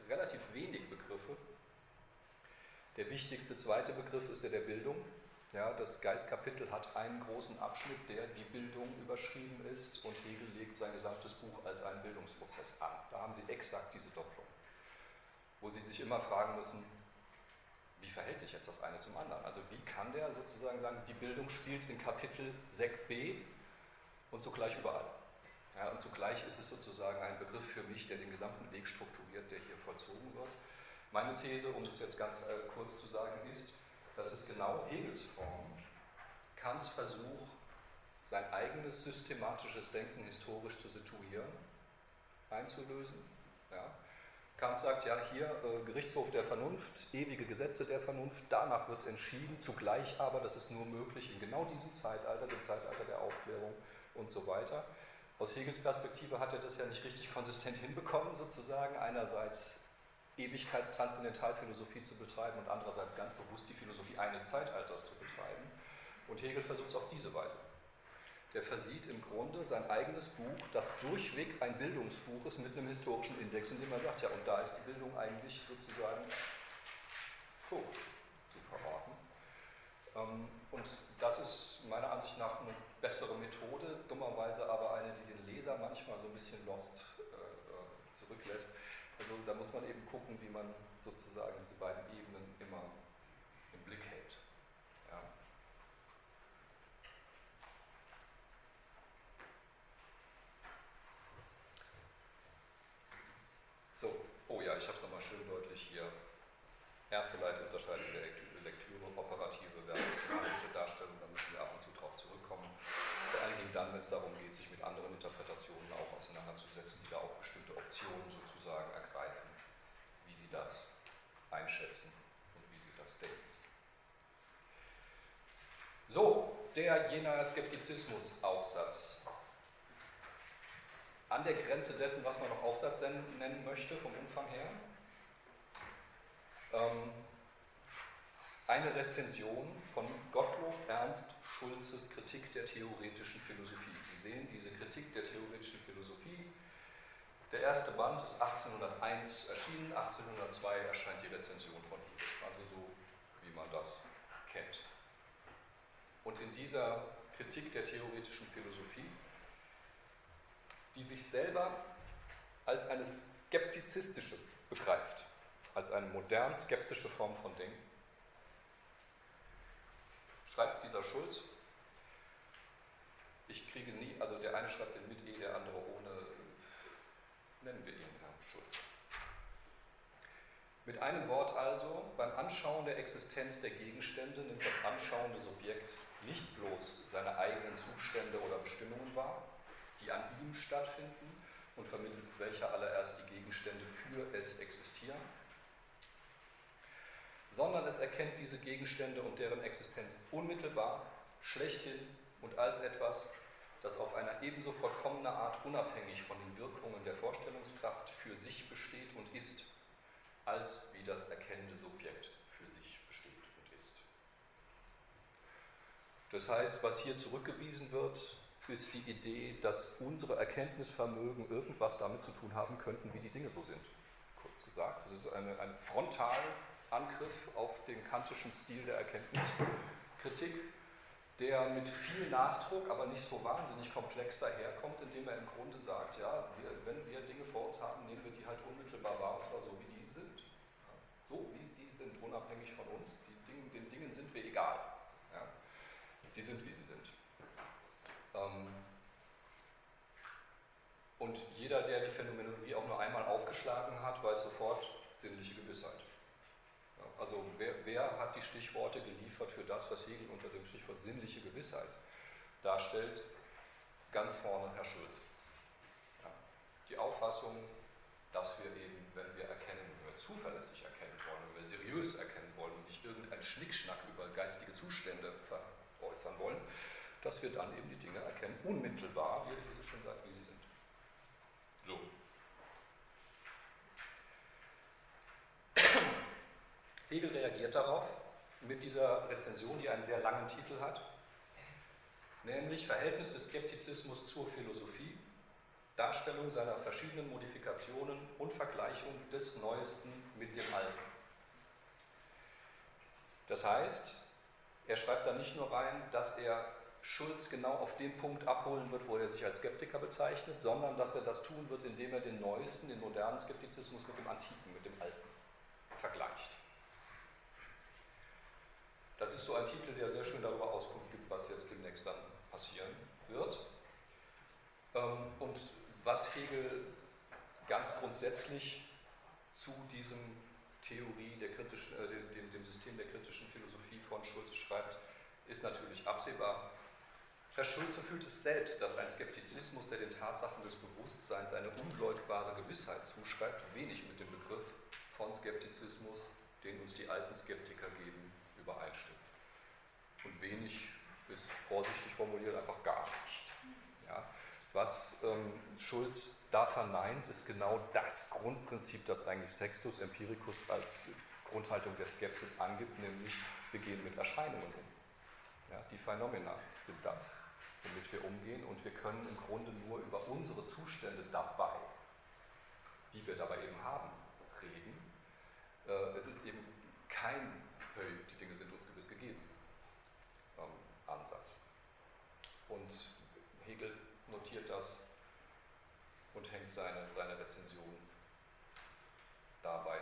relativ wenig Begriffe. Der wichtigste zweite Begriff ist der der Bildung. Ja, das Geistkapitel hat einen großen Abschnitt, der die Bildung überschrieben ist und Hegel legt sein gesamtes Buch als einen Bildungsprozess an. Da haben Sie exakt diese Doppelung, wo Sie sich immer fragen müssen, wie verhält sich jetzt das eine zum anderen? Also wie kann der sozusagen sagen, die Bildung spielt in Kapitel 6b und zugleich überall? Ja, und zugleich ist es sozusagen ein Begriff für mich, der den gesamten Weg strukturiert, der hier vollzogen wird. Meine These, um das jetzt ganz äh, kurz zu sagen, ist, dass es genau Hegels Form, Kants Versuch, sein eigenes systematisches Denken historisch zu situieren, einzulösen. Ja. Kant sagt ja hier äh, Gerichtshof der Vernunft, ewige Gesetze der Vernunft, danach wird entschieden, zugleich aber, das ist nur möglich in genau diesem Zeitalter, dem Zeitalter der Aufklärung und so weiter. Aus Hegels Perspektive hat er das ja nicht richtig konsistent hinbekommen, sozusagen. Einerseits Ewigkeitstranszendentalphilosophie zu betreiben und andererseits ganz bewusst die Philosophie eines Zeitalters zu betreiben. Und Hegel versucht es auf diese Weise. Der versieht im Grunde sein eigenes Buch, das durchweg ein Bildungsbuch ist mit einem historischen Index, in dem er sagt, ja, und da ist die Bildung eigentlich sozusagen so zu verorten. Ähm, und das ist meiner Ansicht nach eine bessere Methode, dummerweise aber eine, die den Leser manchmal so ein bisschen lost äh, äh, zurücklässt. Also da muss man eben gucken, wie man sozusagen diese beiden Ebenen immer im Blick hält. Ja. So, oh ja, ich habe es nochmal schön deutlich hier. Erste Leitunterscheidung der Lektüre, operative versus thematische Darstellung, da müssen wir ab und zu drauf zurückkommen. Vor allen Dingen dann, wenn es darum geht, sich mit anderen Interpretationen auch auseinanderzusetzen, die da auch bestimmte Optionen sozusagen ergreifen, wie das einschätzen und wie sie das denken. So, der jener Skeptizismus-Aufsatz. An der Grenze dessen, was man noch Aufsatz nennen möchte, vom Umfang her. Ähm, eine Rezension von Gottlob Ernst Schulzes Kritik der theoretischen Philosophie. Sie sehen diese Kritik der theoretischen Philosophie. Der erste Band ist 1801 erschienen, 1802 erscheint die Rezension von ihm. Also so, wie man das kennt. Und in dieser Kritik der theoretischen Philosophie, die sich selber als eine skeptizistische begreift, als eine modern skeptische Form von Denken, schreibt dieser Schulz, ich kriege nie, also der eine schreibt den mit E, der andere ohne, nennen wir ihn Herrn Schulz. Mit einem Wort also, beim Anschauen der Existenz der Gegenstände nimmt das anschauende Subjekt nicht bloß seine eigenen Zustände oder Bestimmungen wahr, die an ihm stattfinden und vermittels welcher allererst die Gegenstände für es existieren, sondern es erkennt diese Gegenstände und deren Existenz unmittelbar, schlechthin und als etwas, das auf einer ebenso vollkommene Art unabhängig von den Wirkungen der Vorstellungskraft für sich besteht und ist, als wie das erkennende Subjekt für sich besteht und ist. Das heißt, was hier zurückgewiesen wird, ist die Idee, dass unsere Erkenntnisvermögen irgendwas damit zu tun haben könnten, wie die Dinge so sind. Kurz gesagt, das ist eine, ein frontal Angriff auf den kantischen Stil der Erkenntniskritik, der mit viel Nachdruck, aber nicht so wahnsinnig komplex daherkommt, indem er im Grunde sagt, ja, wir, wenn wir Dinge vor uns haben, nehmen wir die halt unmittelbar wahr, und zwar so, wie die sind. Ja, so, wie sie sind, unabhängig von uns. Dinge, den Dingen sind wir egal. Ja, die sind, wie sie sind. Ähm, und jeder, der die Phänomenologie auch nur einmal aufgeschlagen hat, weiß sofort sinnliche Gewissheit. Also wer, wer, hat die Stichworte geliefert für das, was Hegel unter dem Stichwort sinnliche Gewissheit darstellt? Ganz vorne Herr Schulz. Ja. Die Auffassung, dass wir eben, wenn wir erkennen, wenn wir zuverlässig erkennen wollen, wenn wir seriös erkennen wollen und nicht irgendein Schnickschnack über geistige Zustände veräußern wollen, dass wir dann eben die Dinge erkennen, unmittelbar, wie es schon sagt, wie sie sind. So. Hegel reagiert darauf mit dieser Rezension, die einen sehr langen Titel hat, nämlich Verhältnis des Skeptizismus zur Philosophie, Darstellung seiner verschiedenen Modifikationen und Vergleichung des Neuesten mit dem Alten. Das heißt, er schreibt da nicht nur rein, dass er Schulz genau auf den Punkt abholen wird, wo er sich als Skeptiker bezeichnet, sondern dass er das tun wird, indem er den neuesten, den modernen Skeptizismus mit dem Antiken, mit dem Alten vergleicht. Das ist so ein Titel, der sehr schön darüber Auskunft gibt, was jetzt demnächst dann passieren wird. Ähm, und was Hegel ganz grundsätzlich zu diesem Theorie der kritischen, äh, dem, dem System der kritischen Philosophie von Schulze schreibt, ist natürlich absehbar. Herr Schulze fühlt es selbst, dass ein Skeptizismus, der den Tatsachen des Bewusstseins eine unleugbare Gewissheit zuschreibt, wenig mit dem Begriff von Skeptizismus, den uns die alten Skeptiker geben, übereinstimmt. Und wenig ist vorsichtig formuliert einfach gar nicht. Ja. Was ähm, Schulz da verneint, ist genau das Grundprinzip, das eigentlich Sextus Empiricus als Grundhaltung der Skepsis angibt, nämlich wir gehen mit Erscheinungen um. Ja, die Phänomena sind das womit wir umgehen. Und wir können im Grunde nur über unsere Zustände dabei, die wir dabei eben haben, reden. Äh, es ist eben kein, hey, die Dinge sind uns gewiss gegeben, ähm, Ansatz. Und Hegel notiert das und hängt seine, seine Rezension dabei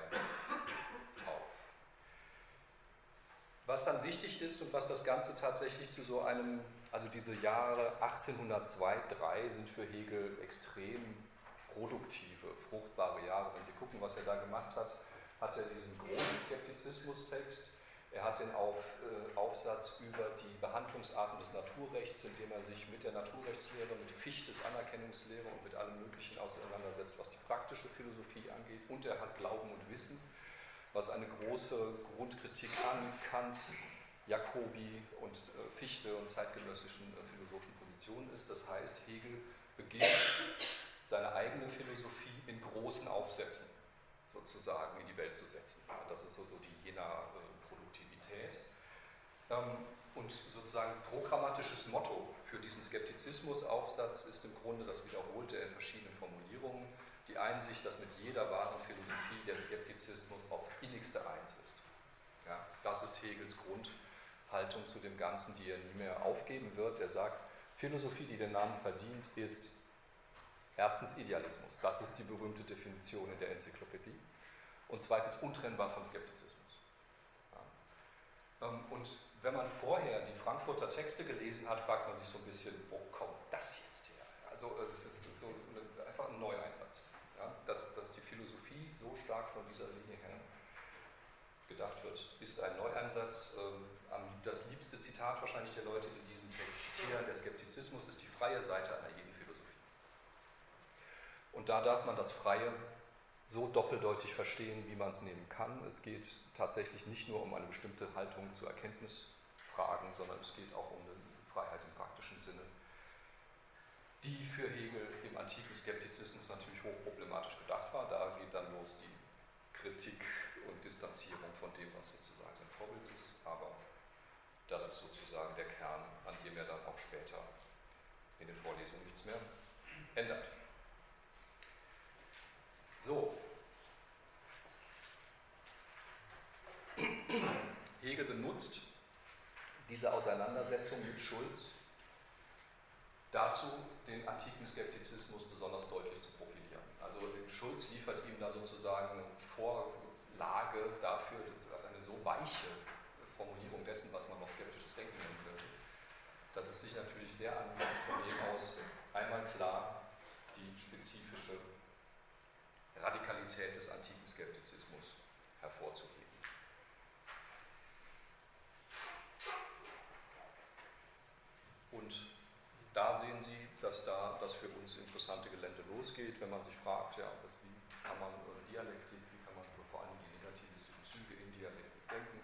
auf. Was dann wichtig ist und was das Ganze tatsächlich zu so einem also diese Jahre 1802, 3 sind für Hegel extrem produktive, fruchtbare Jahre. Wenn Sie gucken, was er da gemacht hat, hat er diesen großen Skeptizismus-Text, er hat den Auf, äh, Aufsatz über die Behandlungsarten des Naturrechts, in dem er sich mit der Naturrechtslehre, mit Fichtes Anerkennungslehre und mit allem Möglichen auseinandersetzt, was die praktische Philosophie angeht. Und er hat Glauben und Wissen, was eine große Grundkritik an Kant, Jacobi und äh, Fichte und zeitgenössischen äh, philosophischen Positionen ist. Das heißt, Hegel beginnt seine eigene Philosophie in großen Aufsätzen sozusagen in die Welt zu setzen. Das ist so, so die jener äh, Produktivität. Ähm, und sozusagen programmatisches Motto für diesen Skeptizismus-Aufsatz ist im Grunde, das wiederholt er in verschiedenen Formulierungen, die Einsicht, dass mit jeder wahren Philosophie der Skeptizismus auf innigste eins ist. Ja, das ist Hegels Grund, Haltung zu dem Ganzen, die er nie mehr aufgeben wird. Er sagt, Philosophie, die den Namen verdient, ist erstens Idealismus. Das ist die berühmte Definition in der Enzyklopädie. Und zweitens untrennbar vom Skeptizismus. Ähm, und wenn man vorher die Frankfurter Texte gelesen hat, fragt man sich so ein bisschen, wo kommt das jetzt her? Also es ist so einfach ein Neueinsatz. Ja, dass, dass die Philosophie so stark von dieser Linie her gedacht wird, ist ein Neueinsatz. Ähm, das liebste Zitat wahrscheinlich der Leute, die diesen Text zitieren, der Skeptizismus ist die freie Seite einer jeden Philosophie. Und da darf man das Freie so doppeldeutig verstehen, wie man es nehmen kann. Es geht tatsächlich nicht nur um eine bestimmte Haltung zu Erkenntnisfragen, sondern es geht auch um eine Freiheit im praktischen Sinne, die für Hegel im antiken Skeptizismus natürlich hochproblematisch gedacht war. Da geht dann los die Kritik und Distanzierung von dem, was sozusagen sein Vorbild ist. Aber das ist sozusagen der Kern, an dem er dann auch später in den Vorlesungen nichts mehr ändert. So. Hegel benutzt diese Auseinandersetzung mit Schulz dazu, den antiken Skeptizismus besonders deutlich zu profilieren. Also Schulz liefert ihm da sozusagen eine Vorlage dafür, eine so weiche Formulierung dessen, was man noch skeptisches Denken nennen könnte, dass es sich natürlich sehr anbietet, von dem aus einmal klar die spezifische Radikalität des antiken Skeptizismus hervorzuheben. Und da sehen Sie, dass da das für uns interessante Gelände losgeht, wenn man sich fragt, ja, wie kann man Dialektik, wie kann man vor allem die negativistischen Züge in Dialektik denken,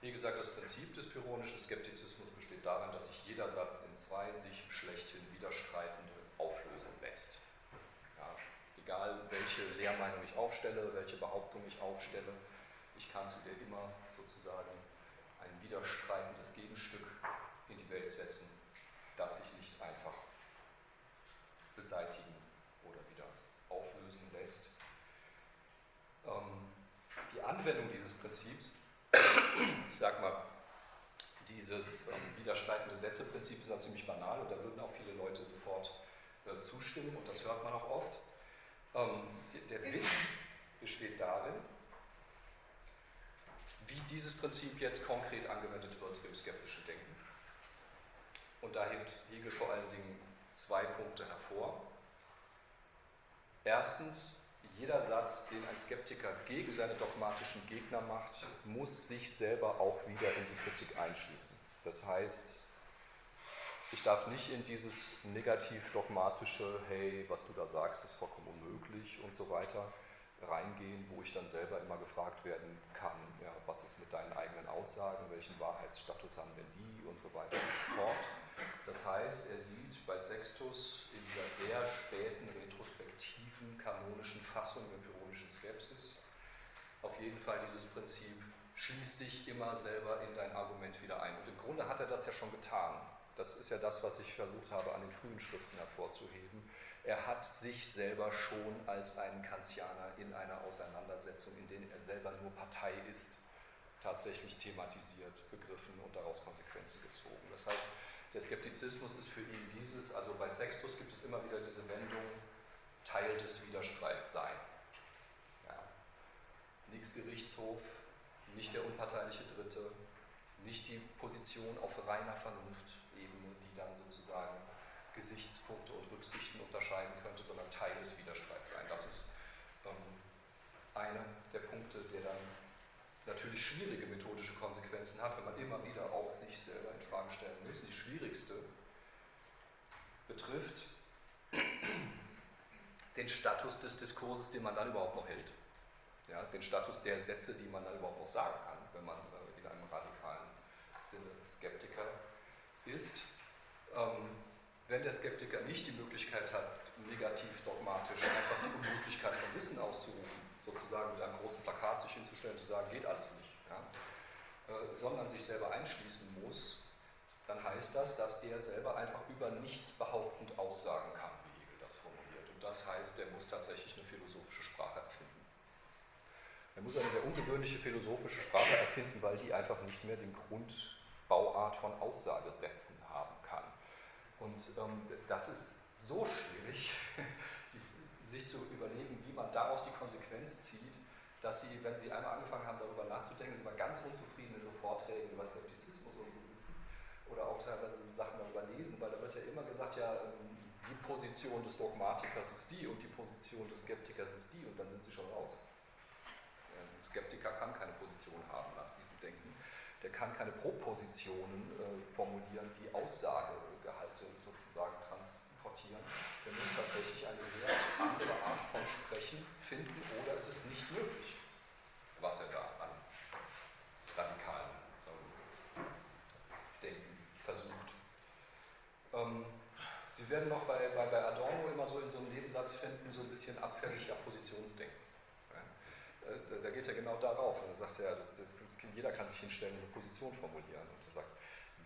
wie gesagt, das Prinzip des pyrrhonischen Skeptizismus besteht darin, dass sich jeder Satz in zwei sich schlechthin widerstreitende auflösen lässt. Ja, egal welche Lehrmeinung ich aufstelle, welche Behauptung ich aufstelle, ich kann zu der immer sozusagen ein widerstreitendes Gegenstück in die Welt setzen, das sich nicht einfach beseitigen oder wieder auflösen lässt. Ähm, die Anwendung dieses Prinzips ich sag mal, dieses ähm, widerstreitende Sätze-Prinzip ist ja ziemlich banal und da würden auch viele Leute sofort äh, zustimmen und das hört man auch oft. Ähm, der, Witz besteht darin, wie dieses Prinzip jetzt konkret angewendet wird im skeptischen Denken. Und da hebt Hegel vor allen Dingen zwei Punkte hervor. Erstens, jeder Satz, den ein Skeptiker gegen seine dogmatischen Gegner macht, muss sich selber auch wieder in die Kritik einschließen. Das heißt, ich darf nicht in dieses negativ-dogmatische, hey, was du da sagst, ist vollkommen unmöglich und so weiter reingehen, wo ich dann selber immer gefragt werden kann, ja, was ist mit deinen eigenen Aussagen, welchen Wahrheitsstatus haben denn die und so weiter und so fort. Das heißt, er sieht bei Sextus in dieser sehr späten retrospektiven kanonischen Fassung der pyrrhonischen Skepsis auf jeden Fall dieses Prinzip, schließ dich immer selber in dein Argument wieder ein. Und im Grunde hat er das ja schon getan. Das ist ja das, was ich versucht habe, an den frühen Schriften hervorzuheben er hat sich selber schon als einen Kantianer in einer Auseinandersetzung, in der er selber nur Partei ist, tatsächlich thematisiert, begriffen und daraus Konsequenzen gezogen. Das heißt, der Skeptizismus ist für ihn dieses, also bei Sextus gibt es immer wieder diese Wendung, Teil des Widerstreits sein. Ja. Nix Gerichtshof, nicht der unparteiliche Dritte, nicht die Position auf reiner Vernunftebene, die dann sozusagen Gesichtspunkte und Rücksichten unterscheiden könnte, sondern Teil des Widerstreits sein. Das ist ähm, einer der Punkte, der dann natürlich schwierige methodische Konsequenzen hat, wenn man immer wieder auch sich selber in Frage stellen muss. Die schwierigste betrifft [CLEARS THROAT] den Status des Diskurses, den man dann überhaupt noch hält. Ja, den Status der Sätze, die man dann überhaupt noch sagen kann, wenn man äh, in einem radikalen Sinne Skeptiker ist. Ähm, wenn der Skeptiker nicht die Möglichkeit hat, negativ dogmatisch einfach die Unmöglichkeit von Wissen auszurufen, sozusagen mit einem großen Plakat sich hinzustellen zu sagen, geht alles nicht, ja, äh, sondern sich selber einschließen muss, dann heißt das, dass er selber einfach über nichts behauptend aussagen kann, wie Hegel das formuliert. Und das heißt, er muss tatsächlich eine philosophische Sprache erfinden. Er muss eine sehr ungewöhnliche philosophische Sprache erfinden, weil die einfach nicht mehr den Grundbauart von Aussagesätzen haben. Und ähm, das ist so schwierig, [LAUGHS] die, sich zu überlegen, wie man daraus die Konsequenz zieht, dass sie, wenn sie einmal angefangen haben, darüber nachzudenken, sind wir ganz unzufrieden in so Vorträgen über Skeptizismus und so sitzen oder auch teilweise Sachen darüber lesen, weil da wird ja immer gesagt, ja, ähm, die Position des Dogmatikers ist die und die Position des Skeptikers ist die und dann sind sie schon raus. Ein Skeptiker kann keine Position haben nach diesem Denken. Der kann keine Propositionen äh, formulieren, die Aussage sozusagen transportieren. Wir müssen tatsächlich eine sehr andere Art von Sprechen finden oder es ist nicht möglich, was er da an radikalen ähm, Denken versucht. Ähm, Sie werden noch bei, bei, bei Adorno immer so in so einem Nebensatz finden, so ein bisschen abfälliger Positionsdenken. Äh, da, da, geht er genau darauf. Dann sagt er, das, jeder kann sich hinstellen und eine Position formulieren. Und er sagt,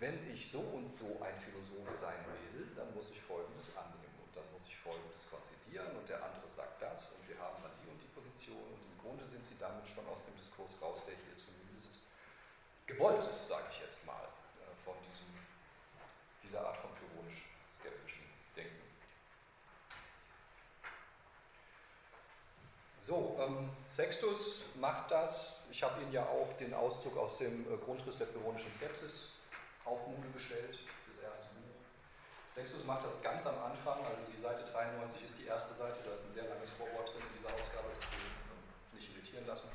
wenn ich so und so ein Philosoph sein will, dann muss ich Folgendes annehmen und dann muss ich Folgendes konzidieren und der andere sagt das und wir haben dann die und die Position und im Grunde sind sie damit schon aus dem Diskurs raus, der hier zumindest gewollt ist, sage ich jetzt mal, äh, von diesem, dieser Art von pyrrhonisch-skeptischen Denken. So, ähm, Sextus macht das. Ich habe Ihnen ja auch den Auszug aus dem äh, Grundriss der pyrrhonischen Skepsis auf Moodle gestellt. Sextus macht das ganz am Anfang, also die Seite 93 ist die erste Seite, da ist ein sehr langes Vorwort drin in dieser Ausgabe, ich nicht irritieren lassen,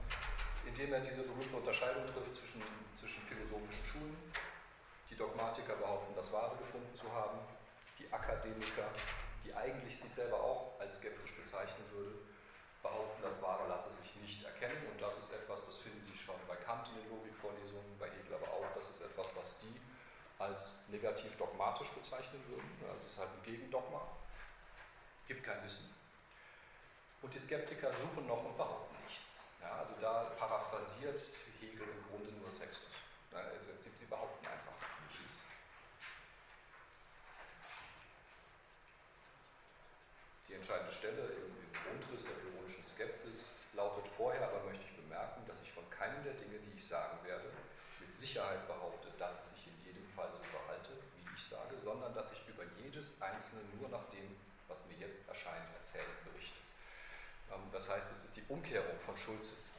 indem er diese berühmte Unterscheidung trifft zwischen, zwischen philosophischen Schulen. Die Dogmatiker behaupten, das Wahre gefunden zu haben, die Akademiker, die eigentlich sich selber auch als skeptisch bezeichnen würde, behaupten, das Wahre lasse sich nicht erkennen und das ist etwas, das finden Sie schon bei Kant in den Logikvorlesungen, bei Hegel aber auch, das ist etwas, was die als negativ dogmatisch bezeichnen würden. Also es ist halt ein Gegendogma, gibt kein Wissen. Und die Skeptiker suchen noch und behaupten nichts. Ja, also da paraphrasiert Hegel im Grunde nur Sextus. Also sie behaupten einfach nichts. Die entscheidende Stelle im, im Grundriss der pyrrhonischen Skepsis lautet vorher, aber möchte ich bemerken, dass ich von keinem der Dinge, die ich sagen werde, mit Sicherheit behaupte, dass es Fall so verhalte, wie ich sage, sondern dass ich über jedes Einzelne nur nach dem, was mir jetzt erscheint, erzähle, berichte. Ähm, das heißt, es ist die Umkehrung von Schulzes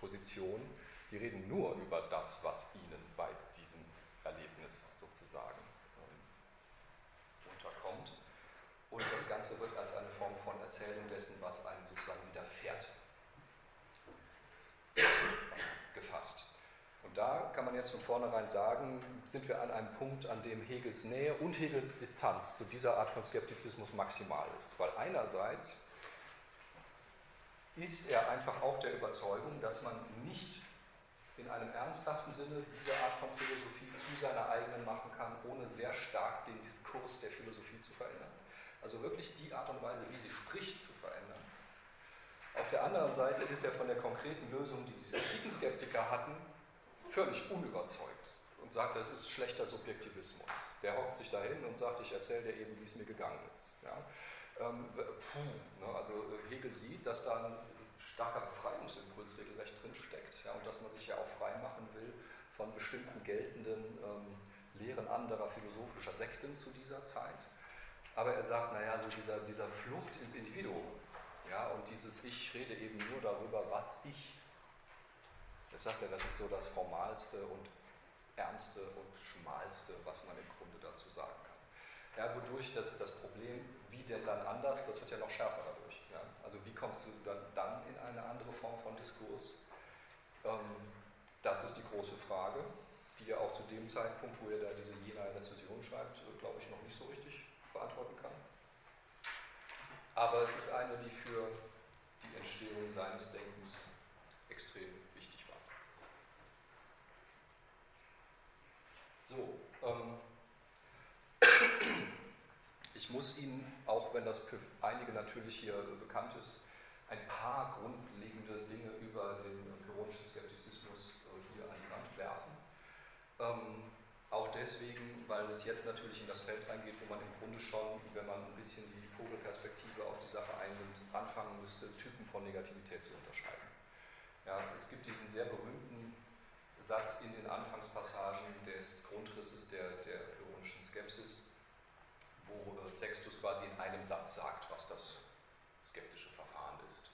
Position, Die reden nur über das, was ihnen bei diesem Erlebnis sozusagen ähm, unterkommt. Und das Ganze wird als eine Form von Erzählung dessen, was einem sozusagen widerfährt, da kann man jetzt von vornherein sagen, sind wir an einem Punkt, an dem Hegels Nähe und Hegels Distanz zu dieser Art von Skeptizismus maximal ist. Weil einerseits ist er einfach auch der Überzeugung, dass man nicht in einem ernsthaften Sinne diese Art von Philosophie zu seiner eigenen machen kann, ohne sehr stark den Diskurs der Philosophie zu verändern. Also wirklich die Art und Weise, wie sie spricht, zu verändern. Auf der anderen Seite ist er von der konkreten Lösung, die diese antiken Skeptiker hatten, völlig unüberzeugt und sagt, das ist schlechter Subjektivismus. Der hockt sich dahin und sagt, ich erzähle dir eben, wie es mir gegangen ist. Ja? Ähm, puh, ne? Also Hegel sieht, dass da ein starker Befreiungsimpuls regelrecht drinsteckt ja? und dass man sich ja auch frei machen will von bestimmten geltenden ähm, Lehren anderer philosophischer Sekten zu dieser Zeit. Aber er sagt, naja, so dieser, dieser Flucht ins Individuum ja, und dieses Ich rede eben nur darüber, was ich das sagt er, das ist so das Formalste und Ärmste und Schmalste, was man im Grunde dazu sagen kann. Ja, wodurch das, das Problem, wie denn dann anders, das wird ja noch schärfer dadurch. Ja? Also wie kommst du dann, dann in eine andere Form von Diskurs? Ähm, das ist die große Frage, die er auch zu dem Zeitpunkt, wo er da diese Jena-Rezession schreibt, glaube ich, noch nicht so richtig beantworten kann. Aber es ist eine, die für die Entstehung seines Denkens extrem So, ähm, [COUGHS] ich muss Ihnen, auch wenn das für einige natürlich hier bekannt ist, ein paar grundlegende Dinge über den pyrrhonischen Skeptizismus äh, hier an die Wand werfen. Ähm, auch deswegen, weil es jetzt natürlich in das Feld reingeht, wo man im Grunde schon, wenn man ein bisschen die Vogelperspektive auf die Sache einnimmt, anfangen müsste, Typen von Negativität zu unterscheiden. Ja, es gibt diesen sehr berühmten Satz in den Anfangspassagen des Grundrisses der, der pyrrhonischen Skepsis, wo äh, Sextus quasi in einem Satz sagt, was das skeptische Verfahren ist.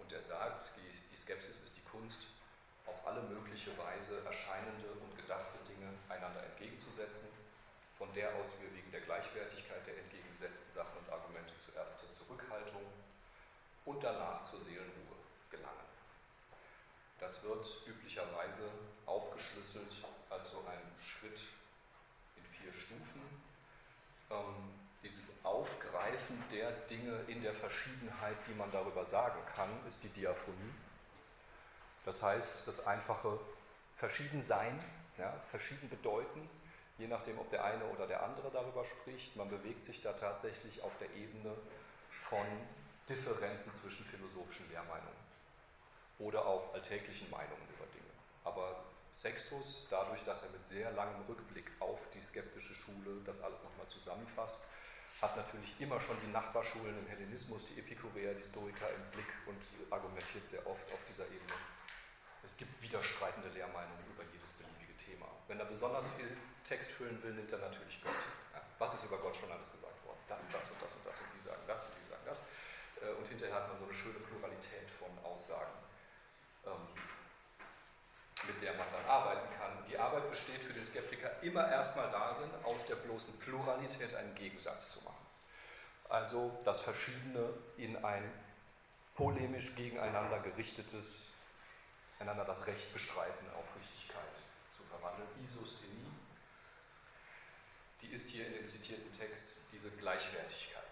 Und er sagt, die, Skepsis ist die Kunst, auf alle mögliche Weise erscheinende und gedachte Dinge einander entgegenzusetzen, von der aus wir wegen der Gleichwertigkeit der entgegengesetzten Sachen und Argumente zuerst zur Zurückhaltung und danach zur. Das wird üblicherweise aufgeschlüsselt als so ein Schritt in vier Stufen. Ähm, dieses Aufgreifen der Dinge in der Verschiedenheit, die man darüber sagen kann, ist die Diaphonie. Das heißt, das einfache Verschiedensein, ja, verschieden bedeuten, je nachdem, ob der eine oder der andere darüber spricht. Man bewegt sich da tatsächlich auf der Ebene von Differenzen zwischen philosophischen Lehrmeinungen oder auch alltäglichen Meinungen über Dinge. Aber Sextus, dadurch, dass er mit sehr langem Rückblick auf die skeptische Schule das alles nochmal zusammenfasst, hat natürlich immer schon die Nachbarschulen im Hellenismus, die Epikureer, die Stoiker im Blick und argumentiert sehr oft auf dieser Ebene. Es gibt widerstreitende Lehrmeinungen über jedes beliebige Thema. Wenn er besonders viel Text füllen will, nimmt er natürlich Gott. Ja, was ist über Gott schon alles gesagt worden? Das, das und das und das und die sagen das und die sagen das. Äh, und hinterher hat man so eine schöne Pluralität von Aussagen ähm, mit der man dann arbeiten kann. Die Arbeit besteht für den Skeptiker immer erstmal darin, aus der bloßen Pluralität einen Gegensatz zu machen. Also das Verschiedene in ein polemisch gegeneinander gerichtetes, einander das Recht bestreiten auf Richtigkeit zu verwandeln. Isosthenie, die ist hier in dem zitierten Text diese Gleichwertigkeit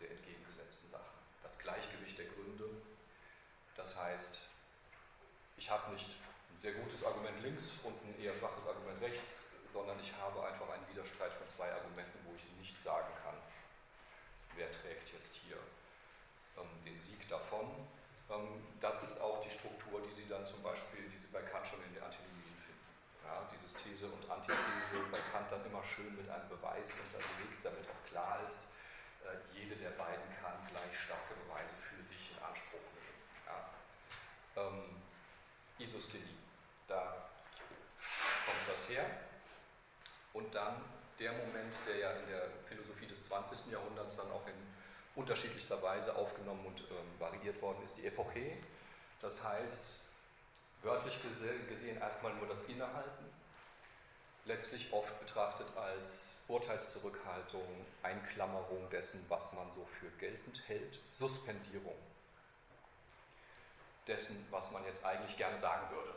der entgegengesetzten Sachen, das Gleichgewicht der Gründe. Das heißt, ich habe nicht sehr gutes Argument links und ein eher schwaches Argument rechts, sondern ich habe einfach einen Widerstreit von zwei Argumenten, wo ich nicht sagen kann, wer trägt jetzt hier ähm, den Sieg davon. Ähm, das ist auch die Struktur, die Sie dann zum Beispiel, die Sie bei Kant schon in der Antinomien finden. Ja, dieses These und Antithese bei Kant dann immer schön mit einem Beweis unterlegt, damit auch klar ist, äh, jede der beiden kann gleich starke Beweise für sich in Anspruch nehmen. Ja. Ähm, Isosthelie. Her. Und dann der Moment, der ja in der Philosophie des 20. Jahrhunderts dann auch in unterschiedlichster Weise aufgenommen und ähm, variiert worden ist, die Epoche. Das heißt, wörtlich gesehen erstmal nur das Innehalten, letztlich oft betrachtet als Urteilszurückhaltung, Einklammerung dessen, was man so für geltend hält, Suspendierung dessen, was man jetzt eigentlich gerne sagen würde.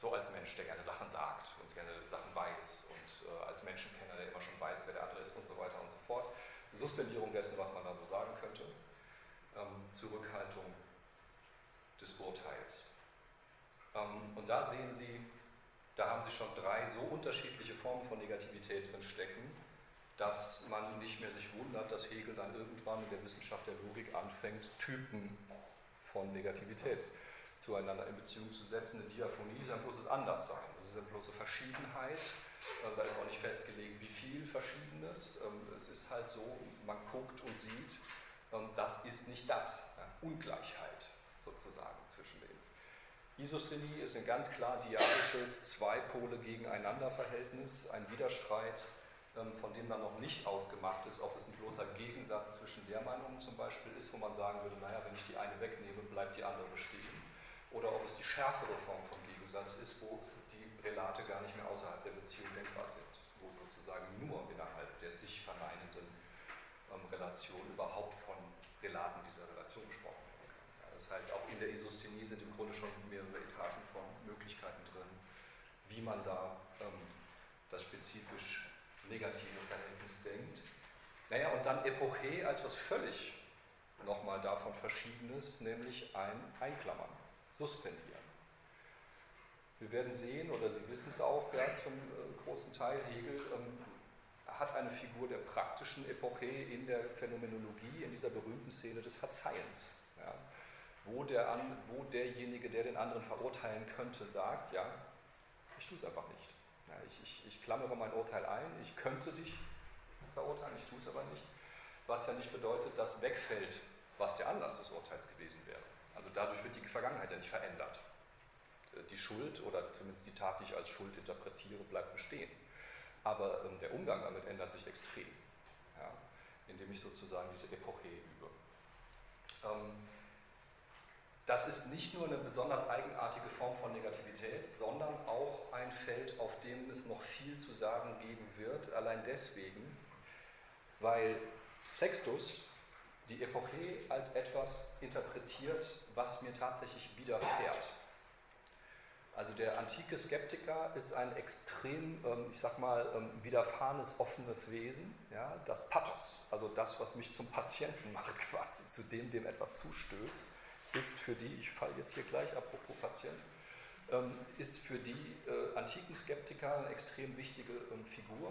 So als Mensch, der gerne Sachen sagt und gerne Sachen weiß und äh, als Menschenkenner, der immer schon weiß, wer der andere ist und so weiter und so fort. Suspendierung dessen, was man da so sagen könnte. Ähm, Zurückhaltung des Urteils. Ähm, und da sehen Sie, da haben Sie schon drei so unterschiedliche Formen von Negativität drin stecken, dass man nicht mehr sich wundert, dass Hegel dann irgendwann in der Wissenschaft der Logik anfängt, Typen von Negativität zueinander in Beziehung zu setzen. Eine Diaphonie ist ein bloßes Anderssein, das ist eine bloße Verschiedenheit. Äh, da ist auch nicht festgelegt, wie viel Verschiedenes. Ähm, es ist halt so, man guckt und sieht, ähm, das ist nicht das. Ungleichheit sozusagen zwischen denen. Isosthenie ist ein ganz klar diadisches Zwei-Pole gegeneinander Verhältnis, ein Widerstreit, ähm, von dem dann noch nicht ausgemacht ist, ob es ein bloßer Gegensatz zwischen Lehrmeinungen zum Beispiel ist, wo man sagen würde, naja, wenn ich die eine wegnehme, bleibt die andere bestehen oder ob es die schärfere Form von Gegensatz ist, wo die Relate gar nicht mehr außerhalb der Beziehung denkbar sind, wo sozusagen nur innerhalb der sich verneinenden ähm, Relation überhaupt von Relaten dieser Relation gesprochen werden kann. Das heißt, auch in der Isosthenie sind im Grunde schon mehrere Etagen von Möglichkeiten drin, wie man da ähm, das spezifisch negative Verhältnis denkt. Naja, und dann Epoche als was völlig nochmal davon Verschiedenes, nämlich ein Einklammern suspendieren. Wir werden sehen, oder Sie wissen es auch ja, zum äh, großen Teil, Hegel ähm, hat eine Figur der praktischen Epoche in der Phänomenologie, in dieser berühmten Szene des Verzeihens. Ja, wo, der an, wo derjenige, der den anderen verurteilen könnte, sagt, ja, ich tue es einfach nicht. Ja, ich, ich, ich klammere mein Urteil ein, ich könnte dich verurteilen, ich tue es aber nicht. Was ja nicht bedeutet, dass wegfällt, was der Anlass des Urteils gewesen wäre. Also dadurch wird die Vergangenheit ja nicht verändert. Äh, die Schuld oder zumindest die Tat, die ich als Schuld interpretiere, bleibt bestehen. Aber ähm, der Umgang damit ändert sich extrem, ja, indem ich sozusagen diese Epoche übe. Ähm, das ist nicht nur eine besonders eigenartige Form von Negativität, sondern auch ein Feld, auf dem es noch viel zu sagen geben wird, allein deswegen, weil Sextus die Epoche als etwas interpretiert, was mir tatsächlich widerfährt. Also der antike Skeptiker ist ein extrem, ähm, ich sag mal, ähm, widerfahrenes, offenes Wesen. Ja? Das Pathos, also das, was mich zum Patienten [LAUGHS] macht quasi, zu dem, dem etwas zustößt, ist für die, ich falle jetzt hier gleich, apropos Patient, ähm, ist für die äh, antiken Skeptiker eine extrem wichtige Figur.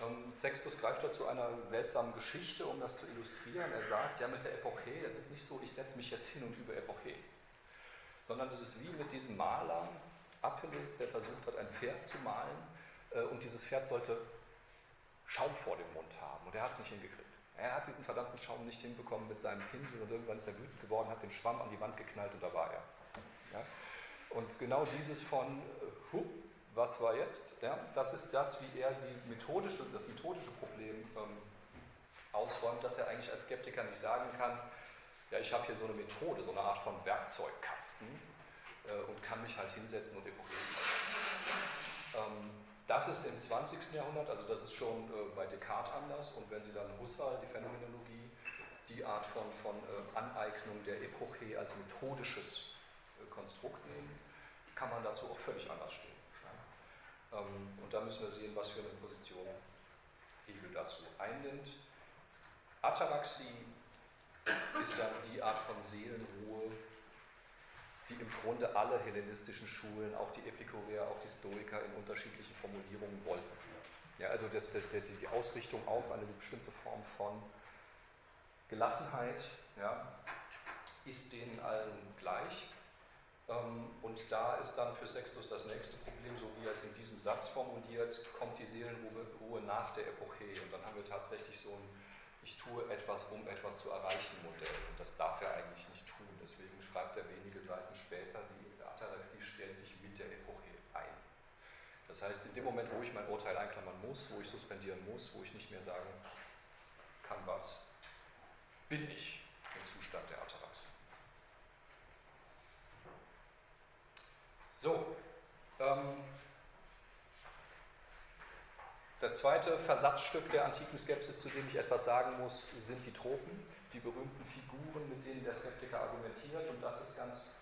Ähm, Sextus greift dazu einer seltsamen Geschichte, um das zu illustrieren. Er sagt, ja mit der Epoche, es ist nicht so, ich setze mich jetzt hin und über Epoche, sondern es ist wie mit diesem Maler Apelles, der versucht hat, ein Pferd zu malen äh, und dieses Pferd sollte Schaum vor dem Mund haben und er hat es nicht hingekriegt. Er hat diesen verdammten Schaum nicht hinbekommen mit seinem Pinsel und irgendwann ist er wütend geworden, hat den Schwamm an die Wand geknallt und da war er. Ja? Und genau dieses von, äh, hup, was war jetzt? Ja, das ist das, wie er die methodische, das methodische Problem ähm, ausräumt, dass er eigentlich als Skeptiker nicht sagen kann, ja, ich habe hier so eine Methode, so eine Art von Werkzeugkasten äh, und kann mich halt hinsetzen und epochieren. Ähm, das ist im 20. Jahrhundert, also das ist schon äh, bei Descartes anders und wenn Sie dann Husserl, die Phänomenologie, die Art von, von äh, Aneignung der Epoche als methodisches äh, Konstrukt nehmen, kann man dazu auch völlig anders stehen. Ähm, und da müssen wir sehen, was für eine Position Hegel dazu einnimmt. Ataraxie ist dann die Art von Seelenruhe, die im Grunde alle hellenistischen Schulen, auch die Epikureer, auch die Stoiker in unterschiedlichen Formulierungen wollten. Ja, also das, das, die Ausrichtung auf eine bestimmte Form von Gelassenheit ja, ist denen allen gleich. Ähm, und da ist dann für Sextus das nächste Problem, so wie er es in diesem Satz formuliert, kommt die Seelenruhe nach der Epoche. Und dann haben wir tatsächlich so ein Ich tue etwas, um etwas zu erreichen Modell. Und das darf er eigentlich nicht tun. Deswegen schreibt er wenige Seiten später, die Ataraxie stellt sich mit der Epoche ein. Das heißt, in dem Moment, wo ich mein Urteil einklammern muss, wo ich suspendieren muss, wo ich nicht mehr sagen kann, was bin ich im Zustand der Ataraxie. So, Ähm, das zweite Versatzstück der antiken Skepsis, zu dem ich etwas sagen muss, sind die Tropen, die berühmten Figuren, mit denen der Skeptiker argumentiert. Und das ist ganz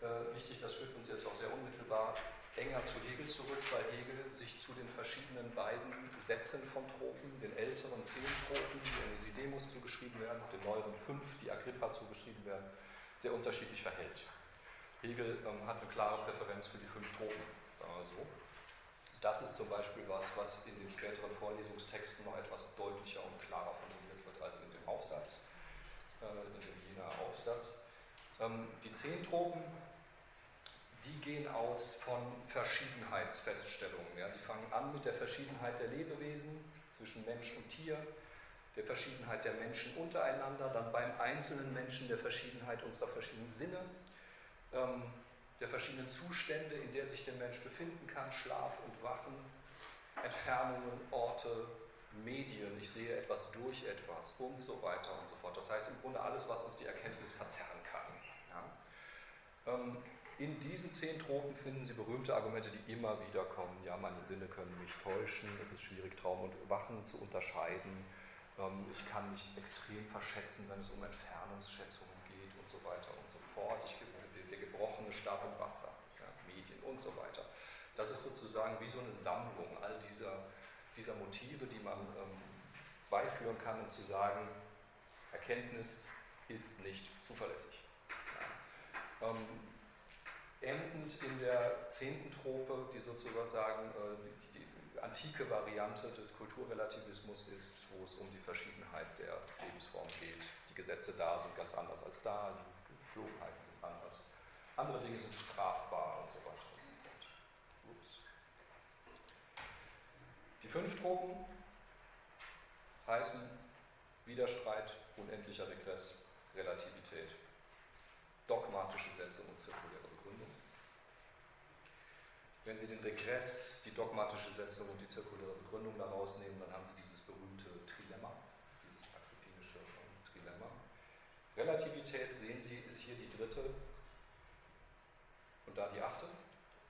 äh, wichtig, das führt uns jetzt auch sehr unmittelbar enger zu Hegel zurück, weil Hegel sich zu den verschiedenen beiden Sätzen von Tropen, den älteren zehn Tropen, die Enesidemus zugeschrieben werden, und den neueren fünf, die Agrippa zugeschrieben werden, sehr unterschiedlich verhält. Hegel ähm, hat eine klare Präferenz für die fünf Tropen, sagen. Das ist zum Beispiel was, was in den späteren Vorlesungstexten noch etwas deutlicher und klarer formuliert wird als in dem Aufsatz, äh, in dem Jener Aufsatz. Ähm, die zehn Tropen die gehen aus von Verschiedenheitsfeststellungen. Ja. Die fangen an mit der Verschiedenheit der Lebewesen zwischen Mensch und Tier, der Verschiedenheit der Menschen untereinander, dann beim einzelnen Menschen der Verschiedenheit unserer verschiedenen Sinne, ähm, der verschiedenen Zustände, in der sich der Mensch befinden kann, Schlaf und Wachen, Entfernungen, Orte, Medien, ich sehe etwas durch etwas und so weiter und so fort. Das heißt im Grunde alles, was uns die Erkenntnis verzerren kann. Ja. Ähm, in diesen zehn Tropen finden Sie berühmte Argumente, die immer wieder kommen. Ja, meine Sinne können mich täuschen, es ist schwierig, Traum und Wachen zu unterscheiden. Ähm, ich kann mich extrem verschätzen, wenn es um Entfernungsschätzungen geht und so weiter und so fort. Ich, gebrochene Stab im Wasser, ja, Medien und so weiter. Das ist sozusagen wie so eine Sammlung all dieser, dieser Motive, die man ähm, beiführen kann, um zu sagen, Erkenntnis ist nicht zuverlässig. Ja. Ähm, endend in der zehnten Trope, die sozusagen äh, die, die, antike Variante des Kulturrelativismus ist, wo es um die Verschiedenheit der Lebensformen geht. Die Gesetze da sind ganz anders als da, die Geflogenheiten sind anders. Andere Dinge sind strafbar und so weiter und so fort. Ups. Die fünf Tropen heißen Widerstreit, unendlicher Regress, Relativität, dogmatische Sätze und zirkuläre wenn Sie den Regress, die dogmatische Setzung und die zirkuläre Begründung da rausnehmen, dann haben Sie dieses berühmte Trilemma, dieses agripinische Trilemma. Relativität, sehen Sie, ist hier die dritte da die achte.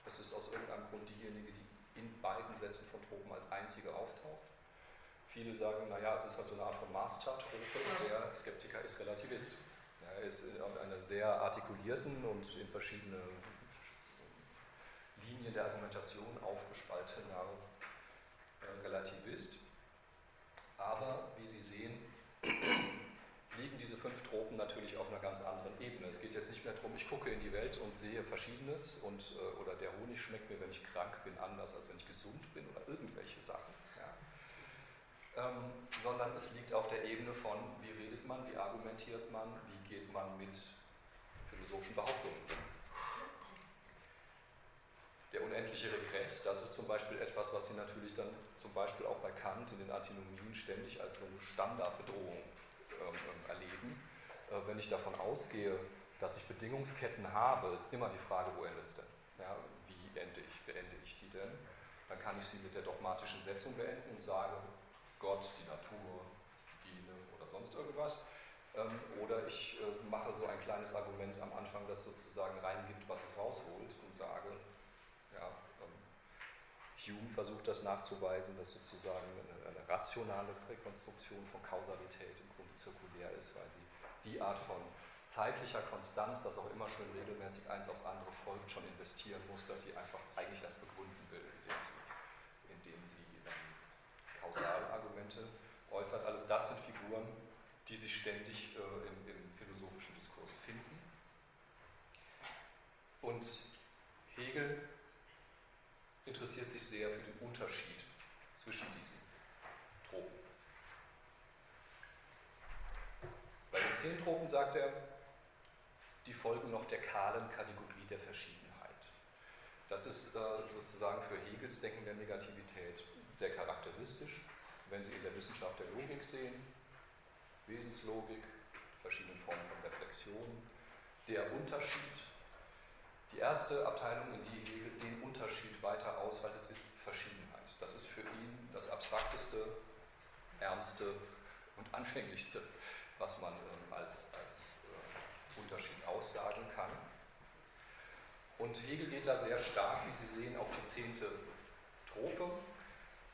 Das ist aus irgendeinem Grund diejenige, die in beiden Sätzen von Tropen als einzige auftaucht. Viele sagen, naja, es ist halt so eine Art von Master-Trope, der Skeptiker ist Relativist. er ist in einer sehr artikulierten und in verschiedene Linien der Argumentation aufgespaltener äh, Relativist. Aber wie Sie sehen, [CLEARS THROAT] liegen diese fünf Tropen natürlich auf einer ganz anderen Ebene. Es geht jetzt nicht mehr darum, ich gucke in die Welt und sehe Verschiedenes und, äh, oder der Honig schmeckt mir, wenn ich krank bin, anders als wenn ich gesund bin oder irgendwelche Sachen. Ja. Ähm, sondern es liegt auf der Ebene von, wie redet man, wie argumentiert man, wie geht man mit philosophischen Behauptungen um. Der unendliche Regress, das ist zum Beispiel etwas, was Sie natürlich dann zum Beispiel auch bei Kant in den Antinomien ständig als so eine Standardbedrohung ähm, ähm, erleben. Äh, wenn ich davon ausgehe, dass ich Bedingungsketten habe, ist immer die Frage, wo endet es denn? Ja, wie ende ich, beende ich die denn? Dann kann ich sie mit der dogmatischen Setzung beenden und sage, Gott, die Natur, die Gene oder sonst irgendwas. Ähm, oder ich äh, mache so ein kleines Argument am Anfang, das sozusagen reingibt, was es rausholt und sage, Hume versucht das nachzuweisen, dass sozusagen eine, eine rationale Rekonstruktion von Kausalität im Grunde zirkulär ist, weil sie die Art von zeitlicher Konstanz, dass auch immer schön regelmäßig eins aufs andere folgt, schon investieren muss, dass sie einfach eigentlich erst begründen will, indem sie, indem sie ähm, Kausalargumente äußert. Alles das sind Figuren, die sich ständig äh, im, im philosophischen Diskurs finden. Und Hegel interessiert sich sehr für den Unterschied zwischen diesen Tropen. Bei den zehn Tropen sagt er, die folgen noch der kahlen Kategorie der Verschiedenheit. Das ist äh, sozusagen für Hegels Denken der Negativität sehr charakteristisch. Wenn Sie in der Wissenschaft der Logik sehen, Wesenslogik, verschiedene Formen von Reflexion, der Unterschied die erste Abteilung, in die Hegel den Unterschied weiter ausweitet, ist Verschiedenheit. Das ist für ihn das abstrakteste, ärmste und anfänglichste, was man ähm, als, als äh, Unterschied aussagen kann. Und Hegel geht da sehr stark, wie Sie sehen, auf die zehnte Trope.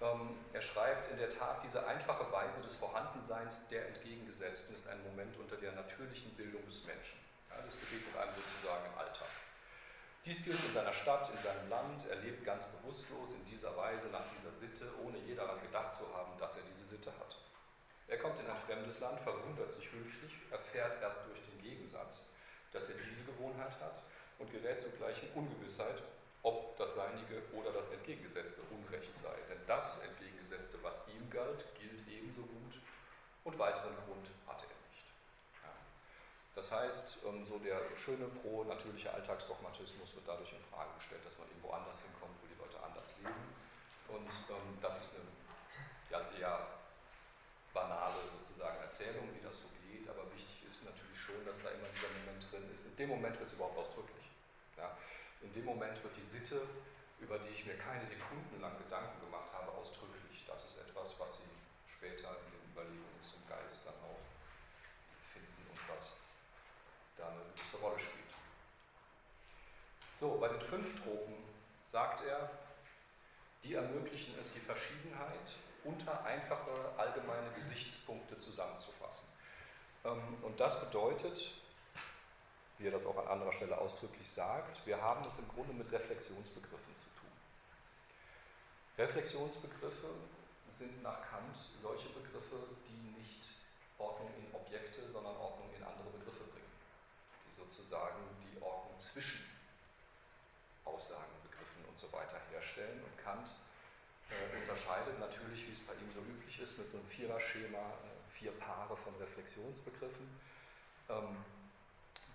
Ähm, er schreibt in der Tat, diese einfache Weise des Vorhandenseins der Entgegengesetzten ist ein Moment unter der natürlichen Bildung des Menschen. Das begegnet einem sozusagen im Alltag. Dies gilt in seiner Stadt, in seinem Land. Er lebt ganz bewusstlos in dieser Weise, nach dieser Sitte, ohne je daran gedacht zu haben, dass er diese. Er kommt in ein fremdes Land, verwundert sich höchlich, erfährt erst durch den Gegensatz, dass er diese Gewohnheit hat und gerät zugleich in Ungewissheit, ob das Seinige oder das Entgegengesetzte Unrecht sei. Denn das Entgegengesetzte, was ihm galt, gilt ebenso gut und weiteren Grund hat er nicht. Ja. Das heißt, ähm, so der schöne, frohe, natürliche Alltagsdogmatismus wird dadurch in Frage gestellt, dass man irgendwo anders hinkommt, wo die Leute anders leben. Und ähm, das ist eine ja, sehr banale sozusagen Erzählung, wie das so geht, aber wichtig ist natürlich schon, dass da immer dieser Moment drin ist. In dem Moment wird es überhaupt ausdrücklich. Ja. In dem Moment wird die Sitte, über die ich mir keine Sekunden lang Gedanken gemacht habe, ausdrücklich. Das ist etwas, was Sie später in den Überlegungen zum Geist dann auch finden und was da eine gewisse Rolle spielt. So, bei den fünf Tropen sagt er, die ermöglichen es, die Verschiedenheit unter einfache allgemeine Gesichtspunkte zusammenzufassen. Ähm, und das bedeutet, wie er das auch an anderer Stelle ausdrücklich sagt, wir haben es im Grunde mit Reflexionsbegriffen zu tun. Reflexionsbegriffe sind nach Kant solche Begriffe, die nicht Ordnung in Objekte, sondern Ordnung in andere Begriffe bringen, die sozusagen die Ordnung zwischen Aussagen, Begriffen und so weiter herstellen. Und Kant äh, unterscheidet natürlich, wie es bei ihm so üblich ist, mit so einem Viererschema äh, vier Paare von Reflexionsbegriffen. Ähm,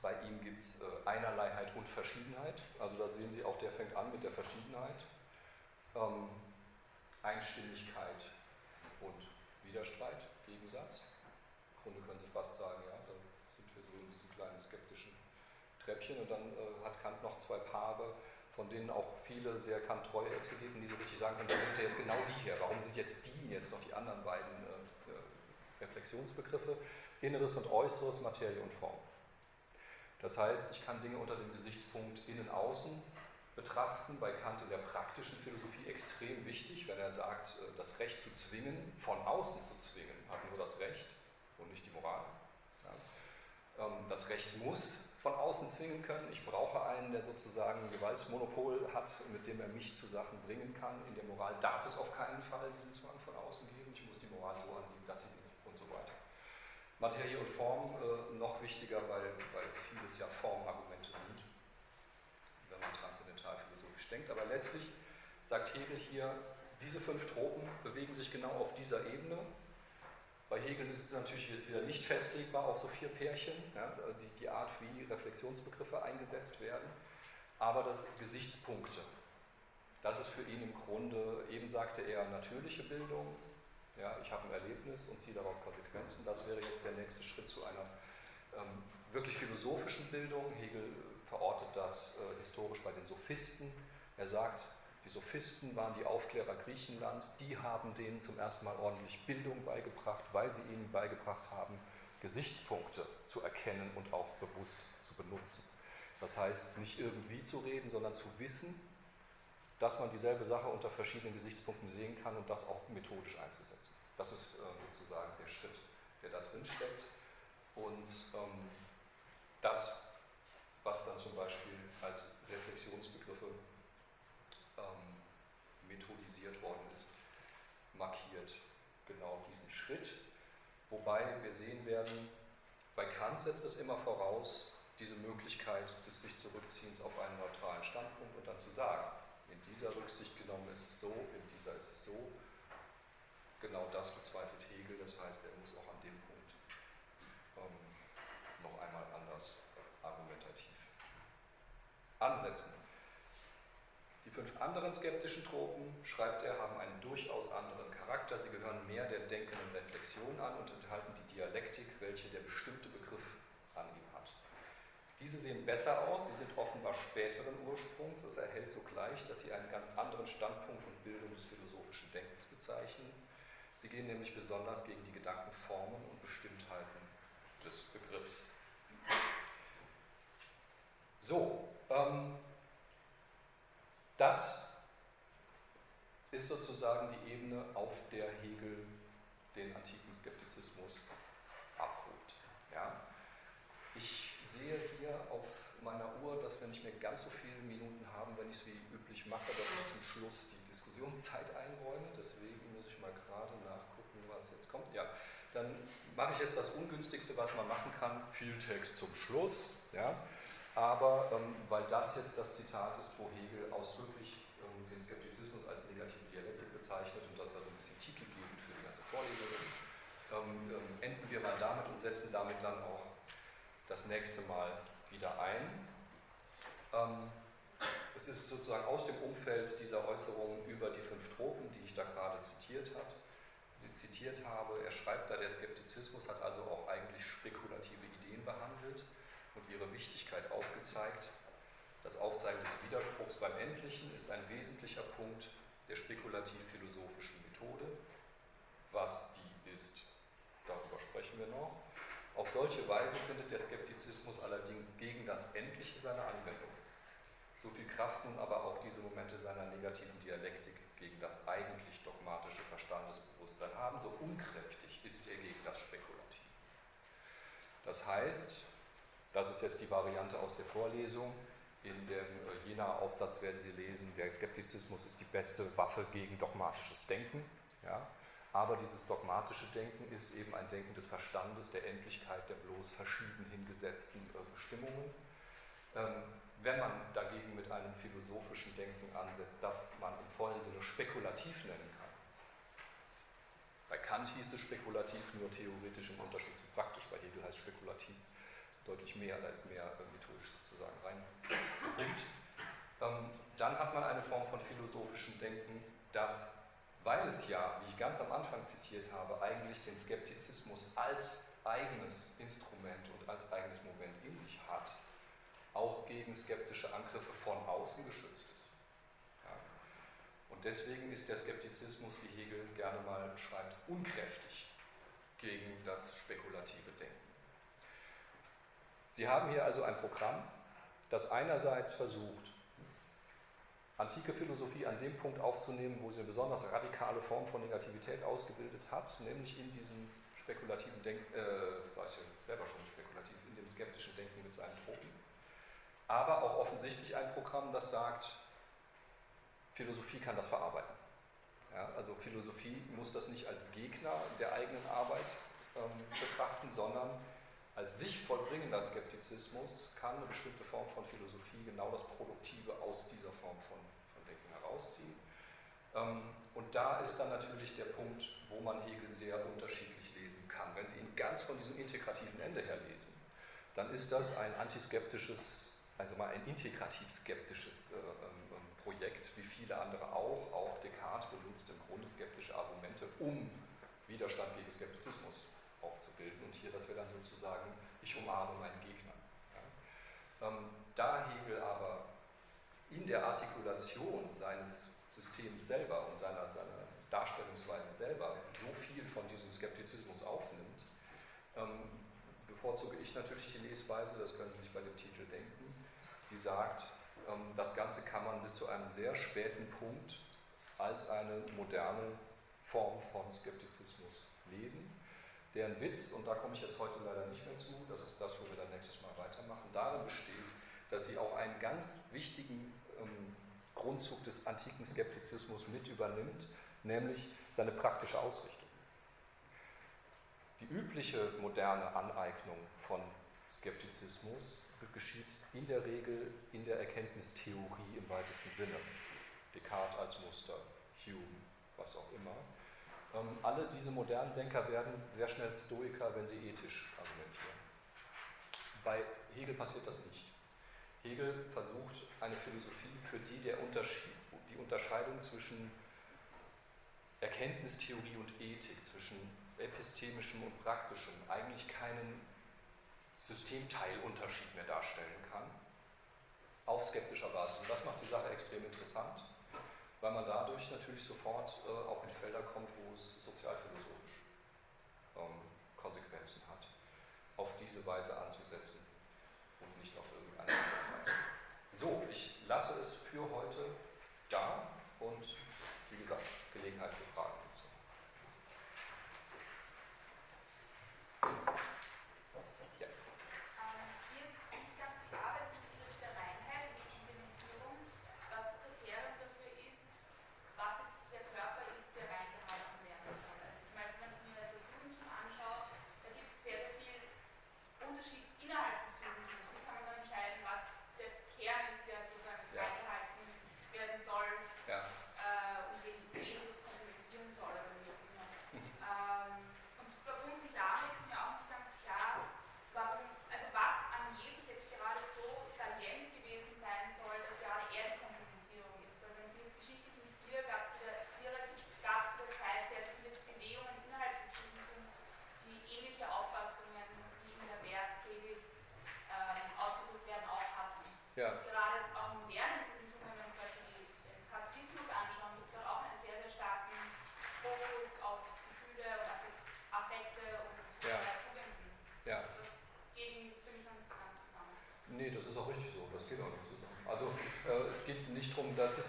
bei ihm gibt es äh, Einerleiheit und Verschiedenheit. Also da sehen Sie auch, der fängt an mit der Verschiedenheit. Ähm, Einstimmigkeit und Widerstreit, Gegensatz. Im Grunde können Sie fast sagen, ja, da sind wir so in diesem kleinen skeptischen Treppchen. Und dann äh, hat Kant noch zwei Paare, von denen auch viele sehr Kant-treue Exegeten, die so richtig sagen können, da nimmt er jetzt genau die her. Warum sind jetzt die jetzt noch die anderen beiden äh, äh Reflexionsbegriffe? Inneres und Äußeres, Materie und Form. Das heißt, ich kann Dinge unter dem Gesichtspunkt Innen-Außen betrachten, bei Kant in der praktischen Philosophie extrem wichtig, wenn er sagt, äh, das Recht zu zwingen, von außen zu zwingen, hat nur das Recht und nicht die Moral. Ähm, das Recht muss von außen zwingen können. Ich brauche einen, der sozusagen ein Gewaltsmonopol hat, mit dem er mich zu Sachen bringen kann. In der Moral darf es auf keinen Fall diesen Zwang von außen geben. Ich muss die Moral so anlegen, dass sie und so weiter. Materie und Form äh, noch wichtiger, weil, weil vieles ja Formargumente sind, wenn man transzendental philosophisch denkt. Aber letztlich sagt Hegel hier, diese fünf Tropen bewegen sich genau auf dieser Ebene. Bei Hegel ist es natürlich jetzt wieder nicht festlegbar auf so vier Pärchen, ja, die, die Art, wie Reflexionsbegriffe eingesetzt werden, aber das Gesichtspunkte. Das ist für ihn im Grunde, eben sagte er, natürliche Bildung, ja, ich habe ein Erlebnis und ziehe daraus Konsequenzen. Das wäre jetzt der nächste Schritt zu einer ähm, wirklich philosophischen Bildung. Hegel verortet das äh, historisch bei den Sophisten. Er sagt, die Sophisten waren die Aufklärer Griechenlands, die haben denen zum ersten Mal ordentlich Bildung beigebracht, weil sie ihnen beigebracht haben, Gesichtspunkte zu erkennen und auch bewusst zu benutzen. Das heißt, nicht irgendwie zu reden, sondern zu wissen, dass man dieselbe Sache unter verschiedenen Gesichtspunkten sehen kann und das auch methodisch einzusetzen. Das ist äh, sozusagen der Schritt, der da drin steckt. Und ähm, das, was dann zum Beispiel als Reflexionsbegriffe ähm, methodisiert worden ist, markiert genau diesen Schritt. Wobei wir sehen werden, bei Kant setzt es immer voraus, diese Möglichkeit des sich Zurückziehens auf einen neutralen Standpunkt und dann zu sagen, in dieser Rücksicht genommen ist es so, in dieser ist es so. Genau das bezweifelt Hegel, das heißt, er muss auch an dem Punkt ähm, noch einmal anders argumentativ ansetzen. Anderen skeptischen Tropen, schreibt er, haben einen durchaus anderen Charakter. Sie gehören mehr der denkenden Reflexion an und enthalten die Dialektik, welche der bestimmte Begriff an ihm hat. Diese sehen besser aus, sie sind offenbar späteren Ursprungs. Es erhält sogleich, dass sie einen ganz anderen Standpunkt und Bildung des philosophischen Denkens bezeichnen. Sie gehen nämlich besonders gegen die Gedankenformen und Bestimmtheiten des Begriffs. So, ähm, das ist sozusagen die Ebene, auf der Hegel den antiken Skeptizismus abholt. Ja? Ich sehe hier auf meiner Uhr, dass wir nicht mehr ganz so viele Minuten haben, wenn ich es wie üblich mache, dass ich zum Schluss die Diskussionszeit einräume. Deswegen muss ich mal gerade nachgucken, was jetzt kommt. Ja, dann mache ich jetzt das Ungünstigste, was man machen kann, viel Text zum Schluss. Ja? Aber ähm, weil das jetzt das Zitat ist, wo Hegel ausdrücklich ähm, den Skeptizismus als negative Dialektik bezeichnet und das also ein bisschen titelgebend für die ganze Vorlesung ist, ähm, ähm, enden wir mal damit und setzen damit dann auch das nächste Mal wieder ein. Ähm, es ist sozusagen aus dem Umfeld dieser Äußerungen über die fünf Tropen, die ich da gerade zitiert, hat, zitiert habe. Er schreibt da, der Skeptizismus hat also auch eigentlich spekulative Ideen behandelt und ihre Wichtigkeit aufgezeigt. Das Aufzeigen des Widerspruchs beim Endlichen ist ein wesentlicher Punkt der spekulativ-philosophischen Methode. Was die ist, darüber sprechen wir noch. Auf solche Weise findet der Skeptizismus allerdings gegen das Endliche seine Anwendung. So viel Kraft nun aber auch diese Momente seiner negativen Dialektik gegen das eigentlich dogmatische Verstandesbewusstsein haben, so unkräftig ist er gegen das Spekulativ. Das heißt, das ist jetzt die Variante aus der Vorlesung. In dem äh, Jena-Aufsatz werden Sie lesen, der Skeptizismus ist die beste Waffe gegen dogmatisches Denken. Ja? Aber dieses dogmatische Denken ist eben ein Denken des Verstandes, der Endlichkeit der bloß verschieden hingesetzten äh, Bestimmungen. Ähm, wenn man dagegen mit einem philosophischen Denken ansetzt, das man im vollen Sinne spekulativ nennen kann. Bei Kant hieß es spekulativ nur theoretisch im Unterschied zu praktisch, bei Hegel heißt spekulativ deutlich mehr, da ist mehr methodisch sozusagen rein. Und ähm, dann hat man eine Form von philosophischem Denken, das weil es ja, wie ich ganz am Anfang zitiert habe, eigentlich den Skeptizismus als eigenes Instrument und als eigenes Moment in sich hat, auch gegen skeptische Angriffe von außen geschützt ist. Ja. Und deswegen ist der Skeptizismus, wie Hegel gerne mal schreibt, unkräftig gegen das spekulative Denken. Sie haben hier also ein Programm, das einerseits versucht, antike Philosophie an dem Punkt aufzunehmen, wo sie eine besonders radikale Form von Negativität ausgebildet hat, nämlich in diesem spekulativen Denken, äh, weiß ich selber schon spekulativ, in dem skeptischen Denken mit seinen Tropen. Aber auch offensichtlich ein Programm, das sagt, Philosophie kann das verarbeiten. Ja, also Philosophie muss das nicht als Gegner der eigenen Arbeit ähm, betrachten, sondern als sich vollbringender Skeptizismus kann eine bestimmte Form von Philosophie genau das Produktive aus dieser Form von rausziehen. Ähm, und da ist dann natürlich der Punkt, wo man Hegel sehr unterschiedlich lesen kann. Wenn Sie ihn ganz von diesem integrativen Ende her lesen, dann ist das ein antiskeptisches, also mal ein integrativ skeptisches äh, ähm, ähm, Projekt, wie viele andere auch. Auch Descartes benutzt im Grunde skeptische Argumente, um Widerstand gegen Skeptizismus aufzubilden. Und hier, dass wir dann sozusagen, ich umarme meinen Gegner. Ja. Ähm, da Hegel aber in der Artikulation seines Systems selber und seiner, seiner Darstellungsweise selber so viel von diesem Skeptizismus aufnimmt, ähm, bevorzuge ich natürlich die Lesweise, das können Sie sich bei dem Titel denken, die sagt, ähm, das Ganze kann man bis zu einem sehr späten Punkt als eine moderne Form von Skeptizismus lesen, deren Witz, und da komme ich jetzt heute leider nicht mehr zu, das ist das, wo wir dann nächstes Mal weitermachen, darin besteht, dass sie auch einen ganz wichtigen ähm, Grundzug des antiken Skeptizismus mit übernimmt, nämlich seine praktische Ausrichtung. Die übliche moderne Aneignung von Skeptizismus geschieht in der Regel in der Erkenntnistheorie im weitesten Sinne. Descartes als Muster, Hume, was auch immer. Ähm, alle diese modernen Denker werden sehr schnell Stoiker, wenn sie ethisch argumentieren. Bei Hegel passiert das nicht. Hegel versucht eine Philosophie, für die der Unterschied, die Unterscheidung zwischen Erkenntnistheorie und Ethik, zwischen epistemischem und praktischem eigentlich keinen Systemteilunterschied mehr darstellen kann, auf skeptischer Basis. Und das macht die Sache extrem interessant, weil man dadurch natürlich sofort äh, auch in Felder kommt, wo es sozialphilosophisch ähm, Konsequenzen hat, auf diese Weise anzusetzen und nicht auf irgendeine so, ich lasse es für heute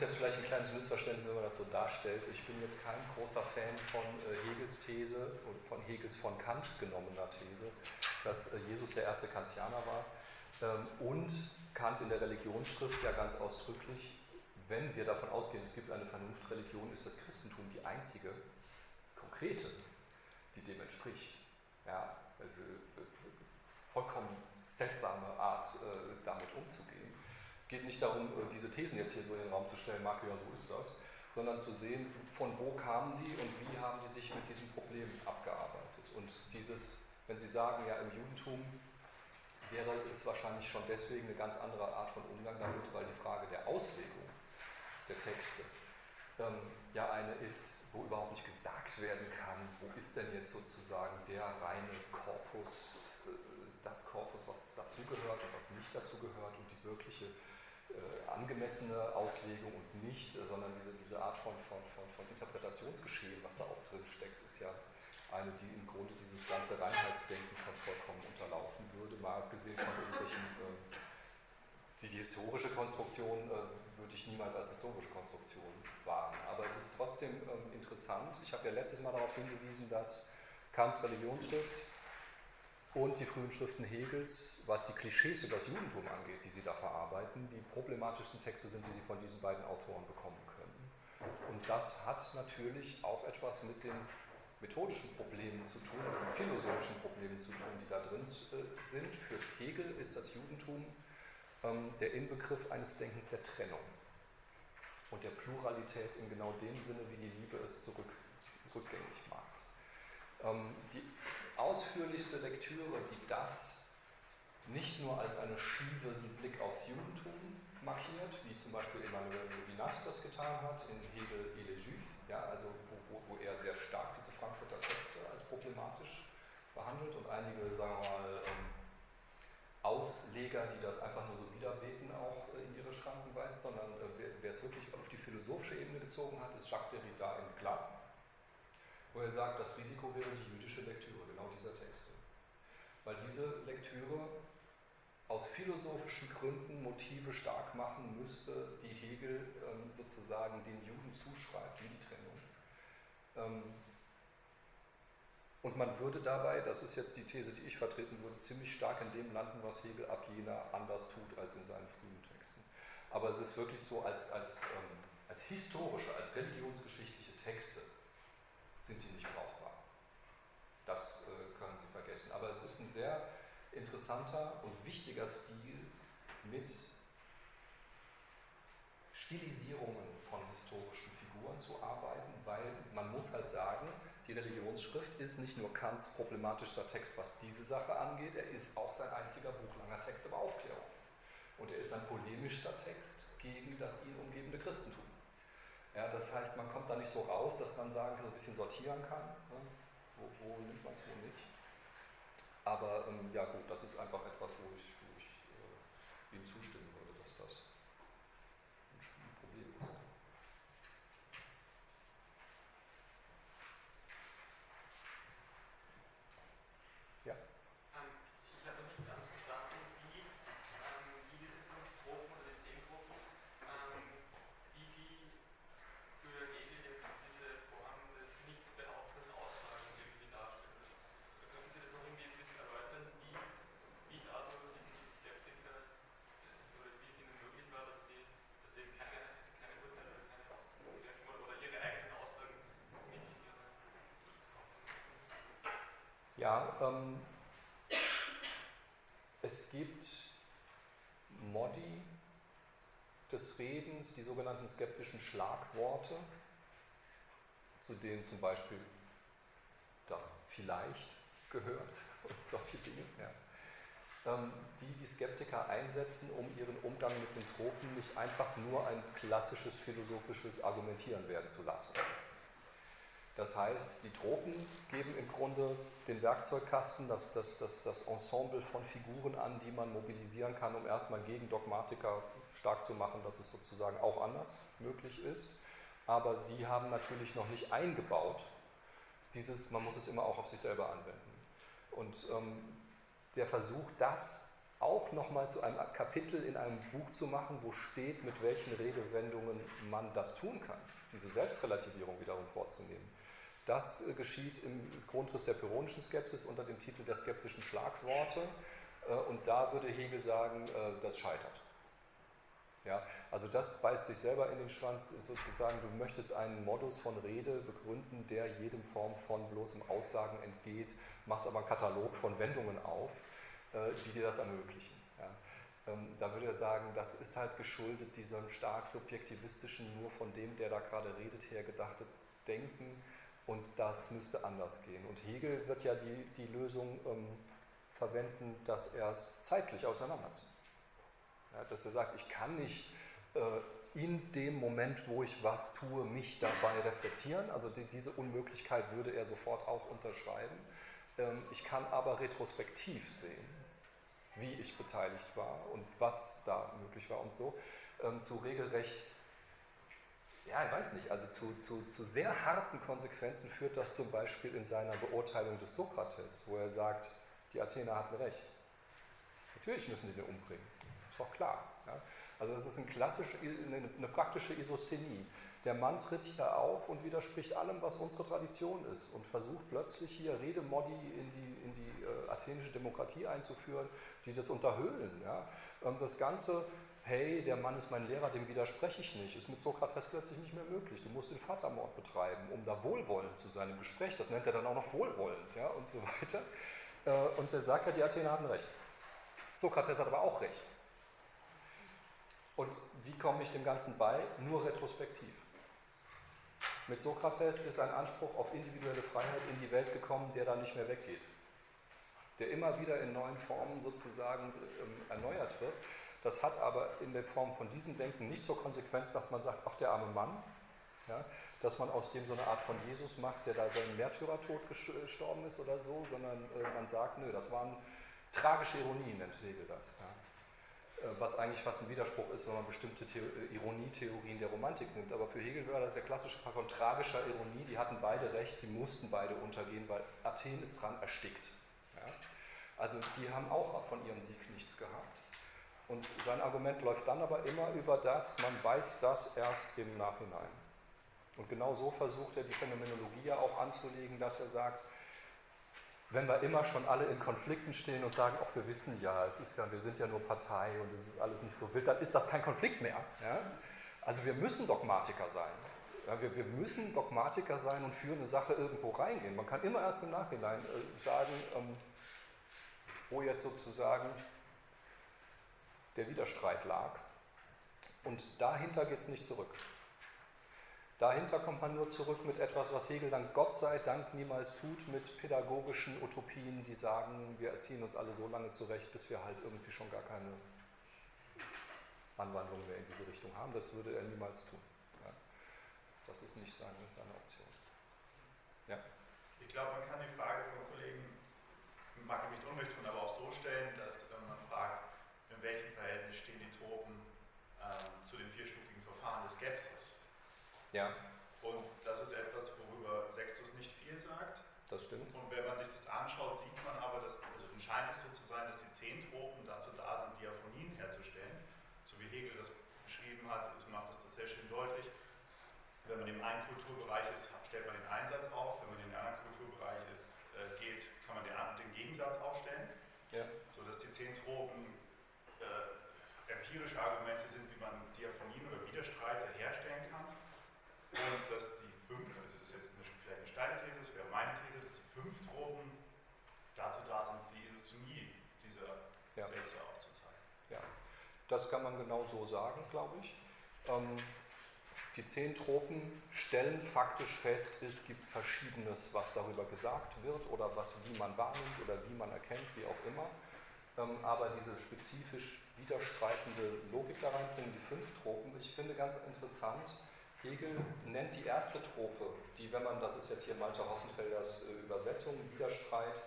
jetzt vielleicht ein kleines Missverständnis, wenn man das so darstellt. Ich bin jetzt kein großer Fan von äh, Hegels These und von Hegels von Kant genommener These, dass äh, Jesus der erste Kantianer war. Ähm, und Kant in der Religionsschrift ja ganz ausdrücklich, wenn wir davon ausgehen, es gibt eine Vernunftreligion, ist das Christentum die einzige konkrete, die dem entspricht. Ja, also vollkommen seltsame Art, äh, damit umzugehen geht nicht darum, äh, diese Thesen jetzt hier so in den Raum zu stellen, Marco, ja, so ist das, sondern zu sehen, von wo kamen die und wie haben die sich mit diesem Problem abgearbeitet. Und dieses, wenn Sie sagen, ja, im Judentum wäre es wahrscheinlich schon deswegen eine ganz andere Art von Umgang damit, weil die Frage der Auslegung der Texte ähm, ja eine ist, wo überhaupt nicht gesagt werden kann, wo ist denn jetzt sozusagen der reine Korpus, äh, das Korpus, was dazugehört und was nicht dazugehört und die wirkliche angemessene Auslegung und nicht, äh, sondern diese, diese Art von, von, von, von Interpretationsgeschehen, was da auch drin steckt, ist ja eine, die im Grunde dieses ganze Reinheitsdenken schon vollkommen unterlaufen würde, mal abgesehen von irgendwelchen, äh, die, die historische Konstruktion äh, würde ich niemals als historische Konstruktion wahren. Aber es ist trotzdem ähm, interessant. Ich habe ja letztes Mal darauf hingewiesen, dass Kants Religionsschrift und die frühen Schriften Hegels, was die Klischees über das Judentum angeht, die sie da verarbeiten, die problematischsten Texte sind, die sie von diesen beiden Autoren bekommen können. Und das hat natürlich auch etwas mit den methodischen Problemen zu tun, mit den philosophischen Problemen zu tun, die da drin äh, sind. Für Hegel ist das Judentum ähm, der Inbegriff eines Denkens der Trennung und der Pluralität in genau dem Sinne, wie die Liebe es zurück, rückgängig macht. Ähm, die ausführlichste Lektüre, die das nicht nur als einen schieferen Blick aufs Judentum markiert, wie zum Beispiel Emmanuel Levinas das getan hat in Hegel et les Juifs, ja, also wo, wo, er sehr stark diese Frankfurter Texte als problematisch behandelt und einige, sagen wir mal, ähm, Ausleger, die das einfach nur so wiederbeten, auch äh, in ihre Schranken weist, sondern äh, wer, wer es wirklich auf die philosophische Ebene gezogen hat, ist Jacques Derrida in Glas, wo er sagt, das Risiko wäre die jüdische Lektüre weil diese Lektüre aus philosophischen Gründen Motive stark machen müsste, die Hegel ähm, sozusagen den Juden zuschreibt, wie die Trennung. Ähm, und man würde dabei, das ist jetzt die These, die ich vertreten würde, ziemlich stark in dem landen, was Hegel ab jener anders tut als in seinen frühen Texten. Aber es ist wirklich so, als, als, ähm, als historische, als religionsgeschichtliche Texte sind die nicht brauchbar. Das äh, können Sie vergessen. Aber es ist ein sehr interessanter und wichtiger Stil mit Stilisierungen von historischen Figuren zu arbeiten, weil man muss halt sagen, die Religionsschrift ist nicht nur Kants problematischer Text, was diese Sache angeht, er ist auch sein einziger buchlanger Text über Aufklärung. Und er ist ein polemischer Text gegen das ihn umgebende Christentum. Ja, das heißt, man kommt da nicht so raus, dass man sagen kann, ein bisschen sortieren kann. Ne? Wo, wo nimmt man es, wo nicht? Aber ähm, ja gut, das ist einfach etwas, wo ich, wo ich äh, ihm zustimmen würde, dass das ein Problem ist. Ja. Ähm, ich habe nicht ganz verstanden, wie, ähm, wie diese fünf Gruppen oder die zehn Gruppen, ähm, wie die Ähm, es gibt Modi des Redens, die sogenannten skeptischen Schlagworte, zu denen zum Beispiel das vielleicht gehört [LAUGHS] und solche Dinge, ja, ähm, die die Skeptiker einsetzen, um ihren Umgang mit den Tropen nicht einfach nur ein klassisches philosophisches Argumentieren werden zu lassen. Das heißt, die Tropen geben im Grunde den Werkzeugkasten, das, das, das, das Ensemble von Figuren an, die man mobilisieren kann, um erstmal gegen Dogmatiker stark zu machen, dass es sozusagen auch anders möglich ist. Aber die haben natürlich noch nicht eingebaut, dieses, man muss es immer auch auf sich selber anwenden. Und ähm, der Versuch, das auch nochmal zu einem Kapitel in einem Buch zu machen, wo steht, mit welchen Redewendungen man das tun kann, diese Selbstrelativierung wiederum vorzunehmen. Das äh, geschieht im Grundriss der pyrrhonischen Skepsis unter dem Titel der skeptischen Schlagworte. Äh, und da würde Hegel sagen, äh, das scheitert. Ja, also das beißt sich selber in den Schwanz, sozusagen, du möchtest einen Modus von Rede begründen, der jedem Form von bloßem Aussagen entgeht, machst aber einen Katalog von Wendungen auf, die dir das ermöglichen. Ja. Ähm, da würde er sagen, das ist halt geschuldet diesem stark subjektivistischen, nur von dem, der da gerade redet, hergedachte Denken, und das müsste anders gehen. Und Hegel wird ja die, die Lösung ähm, verwenden, dass er es zeitlich auseinanderzieht. Ja, dass er sagt, ich kann nicht äh, in dem Moment, wo ich was tue, mich dabei reflektieren. Also die, diese Unmöglichkeit würde er sofort auch unterschreiben. Ähm, ich kann aber retrospektiv sehen, wie ich beteiligt war und was da möglich war und so. Ähm, zu regelrecht ja, ich weiß nicht, also zu, zu, zu sehr harten Konsequenzen führt das zum Beispiel in seiner Beurteilung des Sokrates, wo er sagt, die Athener hatten recht. Natürlich müssen die den umbringen, ist doch klar. Ja? Also das ist ein eine, eine praktische Isosthenie. Der Mann tritt hier auf und widerspricht allem, was unsere Tradition ist und versucht plötzlich hier Redemodi in die, in die äh, athenische Demokratie einzuführen, die das unterhöhlen. Ja? Ähm, das Ganze hey, der Mann ist mein Lehrer, dem widerspreche ich nicht, ist mit Sokrates plötzlich nicht mehr möglich. Du musst den Vatermord betreiben, um da wohlwollend zu sein im Gespräch. Das nennt er dann auch noch wohlwollend ja, und so weiter. Äh, und er sagt ja, die Athener hatten recht. Sokrates hat aber auch recht. Und wie komme ich dem Ganzen bei? Nur retrospektiv. Mit Sokrates ist ein Anspruch auf individuelle Freiheit in die Welt gekommen, der da nicht mehr weggeht. Der immer wieder in neuen Formen sozusagen ähm, erneuert wird. Das hat aber in der Form von diesem Denken nicht zur Konsequenz, dass man sagt, ach der arme Mann, ja, dass man aus dem so eine Art von Jesus macht, der da seinen Märtyrertod gestorben ist oder so, sondern äh, man sagt, nö, das waren tragische Ironien, nennt Hegel das. Ja. Äh, was eigentlich fast ein Widerspruch ist, wenn man bestimmte The äh, Ironietheorien der Romantik nimmt. Aber für Hegel war das der klassische Fall von tragischer Ironie. Die hatten beide recht, sie mussten beide untergehen, weil Athen ist dran erstickt. Ja. Also die haben auch von ihrem Sieg nichts gehabt. Und sein Argument läuft dann aber immer über das, man weiß das erst im Nachhinein. Und genau so versucht er die Phänomenologie ja auch anzulegen, dass er sagt, wenn wir immer schon alle in Konflikten stehen und sagen, ach, wir wissen ja, es ist ja, wir sind ja nur Partei und es ist alles nicht so wild, dann ist das kein Konflikt mehr. Ja? Also wir müssen Dogmatiker sein. Ja, wir, wir, müssen Dogmatiker sein und für eine Sache irgendwo reingehen. Man kann immer erst im Nachhinein äh, sagen, ähm, wo jetzt sozusagen der Widerstreit lag. Und dahinter geht es nicht zurück. Dahinter kommt man nur zurück mit etwas, was Hegel dann Gott sei Dank niemals tut, mit pädagogischen Utopien, die sagen, wir erziehen uns alle so lange zurecht, bis wir halt irgendwie schon gar keine Anwandlung mehr in diese Richtung haben. Das würde er niemals tun. Ja. Das ist nicht seine, seine Option. Ja. Ich glaube, man kann die Frage vom Kollegen, mag ich nicht unrecht tun, aber auch so stellen, dass äh, man fragt, in welchem Verhältnis stehen die Tropen ähm, zu den vierstufigen Verfahren des Skepsis. Ja. Und das ist etwas, worüber Sextus nicht viel sagt. Das stimmt. Und wenn man sich das anschaut, sieht man aber, dass also scheint es so zu sein, dass die zehn Tropen dazu da sind, Diaphonien herzustellen. So wie Hegel das beschrieben hat, macht es das sehr schön deutlich. Wenn man im einen Kulturbereich ist, stellt man den Einsatz auf. Wenn man in den anderen Kulturbereich ist, äh, geht, kann man den, den Gegensatz aufstellen. Ja. Sodass die zehn Tropen empirische Argumente sind, wie man Diaphonien oder Widerstreite herstellen kann. Und dass die fünf, also das ist jetzt eine, vielleicht eine steile These, das wäre meine These, dass die fünf Tropen ja. Sätze aufzuzeigen. Ja, das kann man genau so sagen, glaube ich. Ähm, die zehn Tropen stellen faktisch fest, es gibt Verschiedenes, was darüber gesagt wird oder was, wie man wahrnimmt oder wie man erkennt, wie auch immer. Ähm, aber diese spezifisch widerstreitende Logik da reinbringen, die fünf Tropen, ich finde ganz interessant, Hegel nennt die erste Trope, die, wenn man, das ist jetzt hier Malte Hossenfelders äh, Übersetzung, Widerstreit,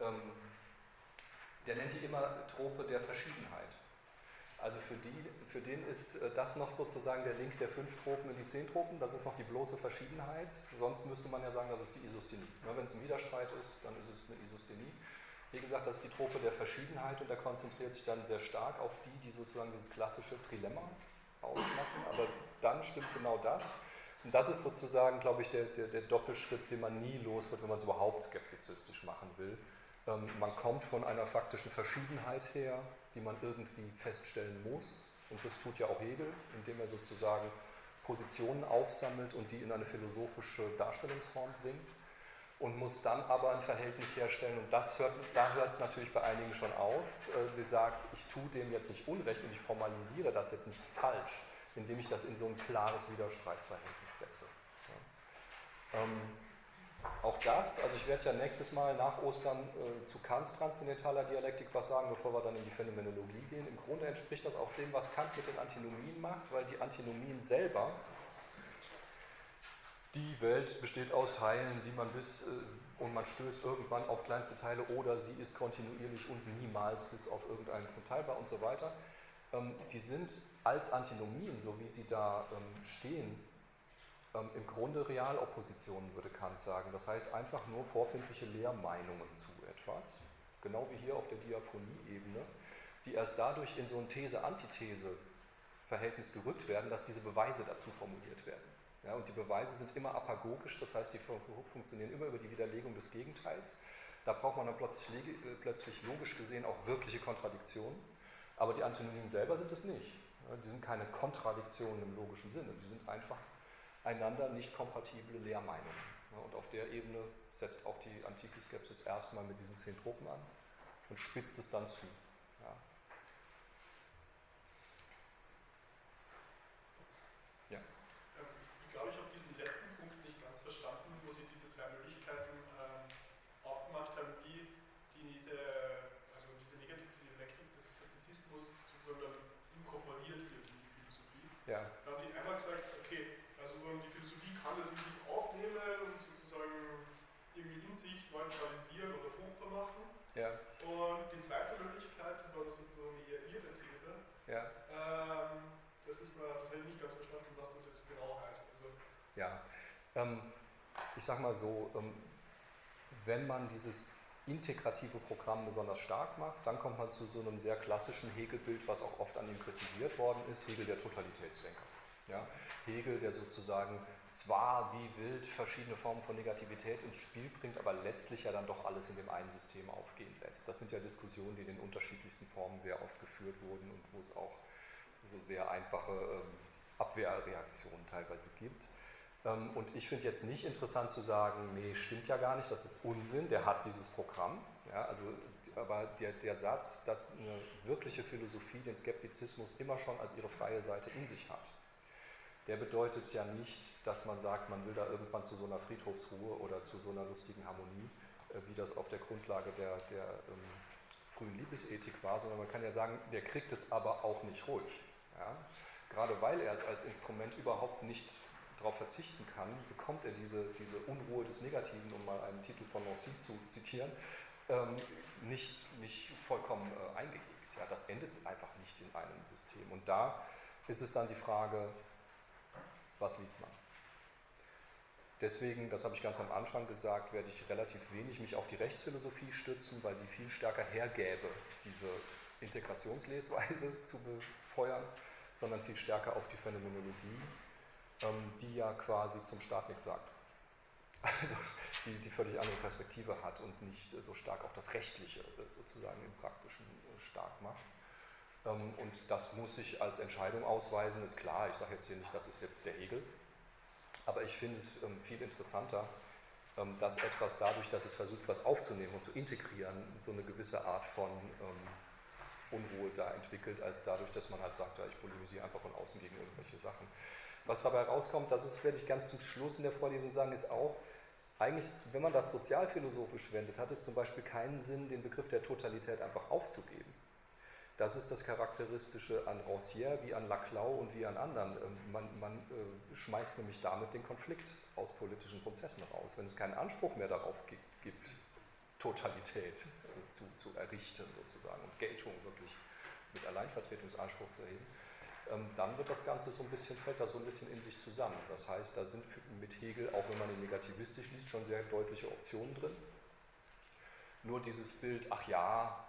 ähm, der nennt die immer Trope der Verschiedenheit. Also für, die, für den ist äh, das noch sozusagen der Link der fünf Tropen in die zehn Tropen, das ist noch die bloße Verschiedenheit. Sonst müsste man ja sagen, das ist die Isosthenie. Wenn es ein Widerstreit ist, dann ist es eine Isosthenie. Wie gesagt, das ist die Trope der Verschiedenheit und der konzentriert sich dann sehr stark auf die, die sozusagen dieses klassische Trilemma ausmachen. Aber dann stimmt genau das. Und das ist sozusagen, glaube ich, der, der, der Doppelschritt, den man nie los wird, wenn man es überhaupt skeptizistisch machen will. Ähm, man kommt von einer faktischen Verschiedenheit her, die man irgendwie feststellen muss. Und das tut ja auch Hegel, indem er sozusagen Positionen aufsammelt und die in eine philosophische Darstellungsform bringt. Und muss dann aber ein Verhältnis herstellen. Und das hört, da hört es natürlich bei einigen schon auf, äh, die sagt, ich tue dem jetzt nicht Unrecht und ich formalisiere das jetzt nicht falsch, indem ich das in so ein klares Widerstreitsverhältnis setze. Ja. Ähm, auch das, also ich werde ja nächstes Mal nach Ostern äh, zu Kants transzendentaler Dialektik was sagen, bevor wir dann in die Phänomenologie gehen. Im Grunde entspricht das auch dem, was Kant mit den Antinomien macht, weil die Antinomien selber, die Welt besteht aus Teilen, die man bis, äh, und man stößt irgendwann auf kleinste Teile oder sie ist kontinuierlich und niemals bis auf irgendeinen teilbar und so weiter. Ähm, die sind als Antinomien, so wie sie da ähm, stehen, ähm, im Grunde Realoppositionen, würde Kant sagen. Das heißt einfach nur vorfindliche Lehrmeinungen zu etwas, genau wie hier auf der Diaphonie-Ebene, die erst dadurch in so ein These-Antithese-Verhältnis gerückt werden, dass diese Beweise dazu formuliert werden. Ja, und die Beweise sind immer apagogisch, das heißt, die funktionieren immer über die Widerlegung des Gegenteils. Da braucht man dann plötzlich, äh, plötzlich logisch gesehen auch wirkliche Kontradiktionen. Aber die Antinomien selber sind es nicht. Die sind keine Kontradiktionen im logischen Sinne, die sind einfach einander nicht kompatible Lehrmeinungen. Und auf der Ebene setzt auch die antike Skepsis erstmal mit diesen zehn Tropen an und spitzt es dann zu. Ja. ja. Ähm, ich glaube, ich habe diesen letzten Punkt nicht ganz verstanden, wo Sie diese zwei Möglichkeiten ähm, aufgemacht haben, wie diese, also diese negative Dialektik des Skeptizismus sozusagen inkorporiert wird in die Philosophie. Ja. Da haben Sie einmal gesagt, sondern die Philosophie kann das in sich aufnehmen und sozusagen irgendwie in sich neutralisieren oder fruchtbar machen. Ja. Und die zweite Möglichkeit, das war sozusagen eher Ihre These, ja. ähm, das ist mal, das habe ich nicht ganz verstanden, was das jetzt genau heißt. Also, ja, ähm, ich sag mal so, ähm, wenn man dieses integrative Programm besonders stark macht, dann kommt man zu so einem sehr klassischen Hegel-Bild, was auch oft an ihm kritisiert worden ist, Hegel der Totalitätsdenker. Ja? Hegel, der sozusagen zwar wie wild verschiedene Formen von Negativität ins Spiel bringt, aber letztlich ja dann doch alles in dem einen System aufgehen lässt. Das sind ja Diskussionen, die in den unterschiedlichsten Formen sehr oft geführt wurden und wo es auch so sehr einfache ähm, Abwehrreaktionen teilweise gibt. Ähm, und ich finde jetzt nicht interessant zu sagen, nee, stimmt ja gar nicht, das ist Unsinn, der hat dieses Programm. Ja, also, aber der, der Satz, dass eine wirkliche Philosophie den Skeptizismus immer schon als ihre freie Seite in sich hat, der bedeutet ja nicht, dass man sagt, man will da irgendwann zu so einer Friedhofsruhe oder zu so einer lustigen Harmonie, äh, wie das auf der Grundlage der, der ähm, frühen Liebesethik war, sondern man kann ja sagen, der kriegt es aber auch nicht ruhig. Ja? Gerade weil er es als Instrument überhaupt nicht darauf verzichten kann, bekommt er diese, diese Unruhe des Negativen, um mal einen Titel von Nancy zu zitieren, ähm, nicht, nicht vollkommen äh, eingehegt. Ja, das endet einfach nicht in einem System. Und da ist es dann die Frage, was liest man. Deswegen, das habe ich ganz am Anfang gesagt, werde ich relativ wenig mich auf die Rechtsphilosophie stützen, weil die viel stärker hergäbe, diese Integrationslesweise [LAUGHS] zu befeuern, sondern viel stärker auf die Phänomenologie, ähm, die ja quasi zum Staat nichts sagt. [LAUGHS] Also die, die völlig andere Perspektive hat und nicht so stark auch das Rechtliche sozusagen im Praktischen äh, stark macht. Ähm, und das muss sich als Entscheidung ausweisen, ist klar. Ich sage jetzt hier nicht, das ist jetzt der Hegel. Aber ich finde es ähm, viel interessanter, ähm, dass etwas dadurch, dass es versucht, was aufzunehmen und zu integrieren, so eine gewisse Art von Unruhe da entwickelt, als dadurch, dass man halt sagt, ja, ich polemisiere einfach von außen gegen irgendwelche Sachen. Was dabei rauskommt, das ist, werde ich ganz zum Schluss in der Vorlesung sagen, ist auch, eigentlich, wenn man das sozialphilosophisch wendet, hat es zum Beispiel keinen Sinn, den Begriff der Totalität einfach aufzugeben. Das ist das Charakteristische an Rancière wie an Laclau und wie an anderen. Ähm, man, man äh, schmeißt nämlich damit den Konflikt aus politischen Prozessen raus. Wenn es keinen Anspruch mehr darauf gibt, Totalität zu, zu errichten sozusagen und Geltung wirklich mit Alleinvertretungsanspruch zu erheben, ähm, dann wird das Ganze so ein bisschen, fällt das so ein bisschen in sich zusammen. Das heißt, da sind mit Hegel, auch wenn man ihn negativistisch liest, schon sehr deutliche Optionen drin. Nur dieses Bild, ach ja,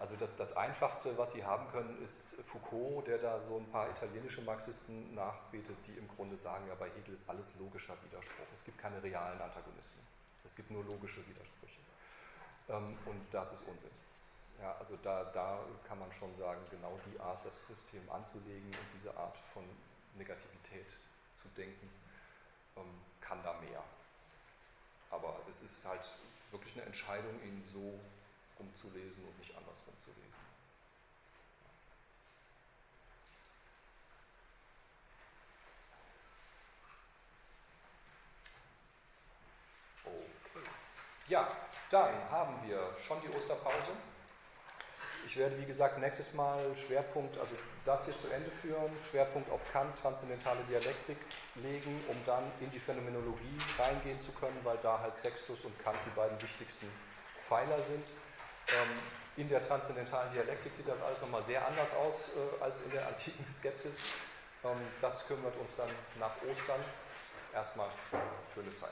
also das, das Einfachste, was Sie haben können, ist Foucault, der da so ein paar italienische Marxisten nachbetet, die im Grunde sagen, ja, bei Hegel ist alles logischer Widerspruch. Es gibt keine realen Antagonismen. Es gibt nur logische Widersprüche. Ähm, und das ist Unsinn. Ja, also da, da kann man schon sagen, genau die Art, das System anzulegen und diese Art von Negativität zu denken, ähm, kann da mehr. Aber es ist halt wirklich eine Entscheidung, ihn so rumzulesen und nicht andersrum zu lesen. Okay. Ja, dann haben wir schon die Osterpause. Ich werde, wie gesagt, nächstes Mal Schwerpunkt, also das hier zu Ende führen, Schwerpunkt auf Kant, transzendentale Dialektik legen, um dann in die Phänomenologie reingehen zu können, weil da halt Sextus und Kant die beiden wichtigsten Pfeiler sind. Ähm, in der transzendentalen Dialektik sieht das alles nochmal sehr anders aus äh, als in der antiken Skepsis. Ähm, das kümmert uns dann nach Ostern. Erstmal schöne Zeit.